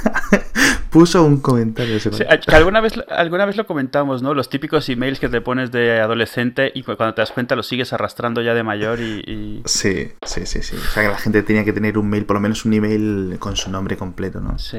puso un comentario. alguna, vez, alguna vez lo comentamos, ¿no? Los típicos emails que te pones de adolescente y cuando te das cuenta los sigues arrastrando ya de mayor y, Sí, sí, sí, sí. O sea que la gente tenía que tener un mail, por lo menos un email con su nombre completo, ¿no? Sí.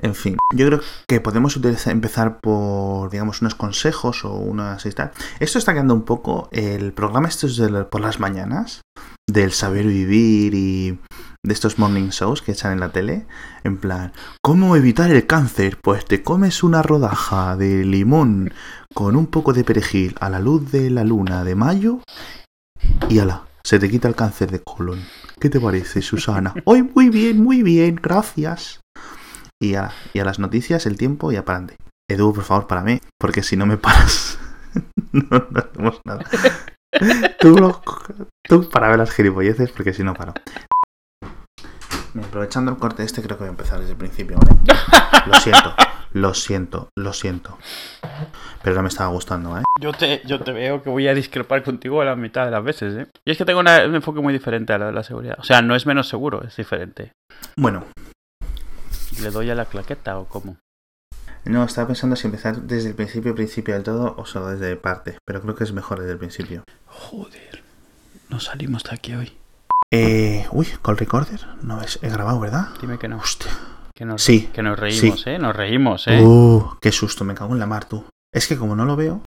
En fin, yo creo que podemos utilizar, empezar por, digamos, unos consejos o unas... Esto está quedando un poco el programa estos de, por las mañanas, del saber vivir y de estos morning shows que echan en la tele, en plan, ¿cómo evitar el cáncer? Pues te comes una rodaja de limón con un poco de perejil a la luz de la luna de mayo y ala, se te quita el cáncer de colon. ¿Qué te parece, Susana? Hoy muy bien, muy bien, gracias. Y a, y a las noticias, el tiempo y a parante. Edu, por favor, para mí, porque si no me paras, no, no hacemos nada. Tú, tú para ver las gilipolleces, porque si no paro aprovechando el corte este, creo que voy a empezar desde el principio, ¿vale? Lo siento, lo siento, lo siento. Pero no me estaba gustando, ¿eh? Yo te, yo te veo que voy a discrepar contigo a la mitad de las veces, ¿eh? Y es que tengo un enfoque muy diferente a la, la seguridad. O sea, no es menos seguro, es diferente. Bueno. ¿Le doy a la claqueta o cómo? No, estaba pensando si empezar desde el principio, principio del todo o solo desde parte, pero creo que es mejor desde el principio. Joder, no salimos de aquí hoy. Eh, uy, call recorder, no es, he grabado, ¿verdad? Dime que no. Hostia. Que nos, Sí, que nos reímos, sí. ¿eh? Nos reímos, ¿eh? Uh, qué susto, me cago en la mar tú. Es que como no lo veo,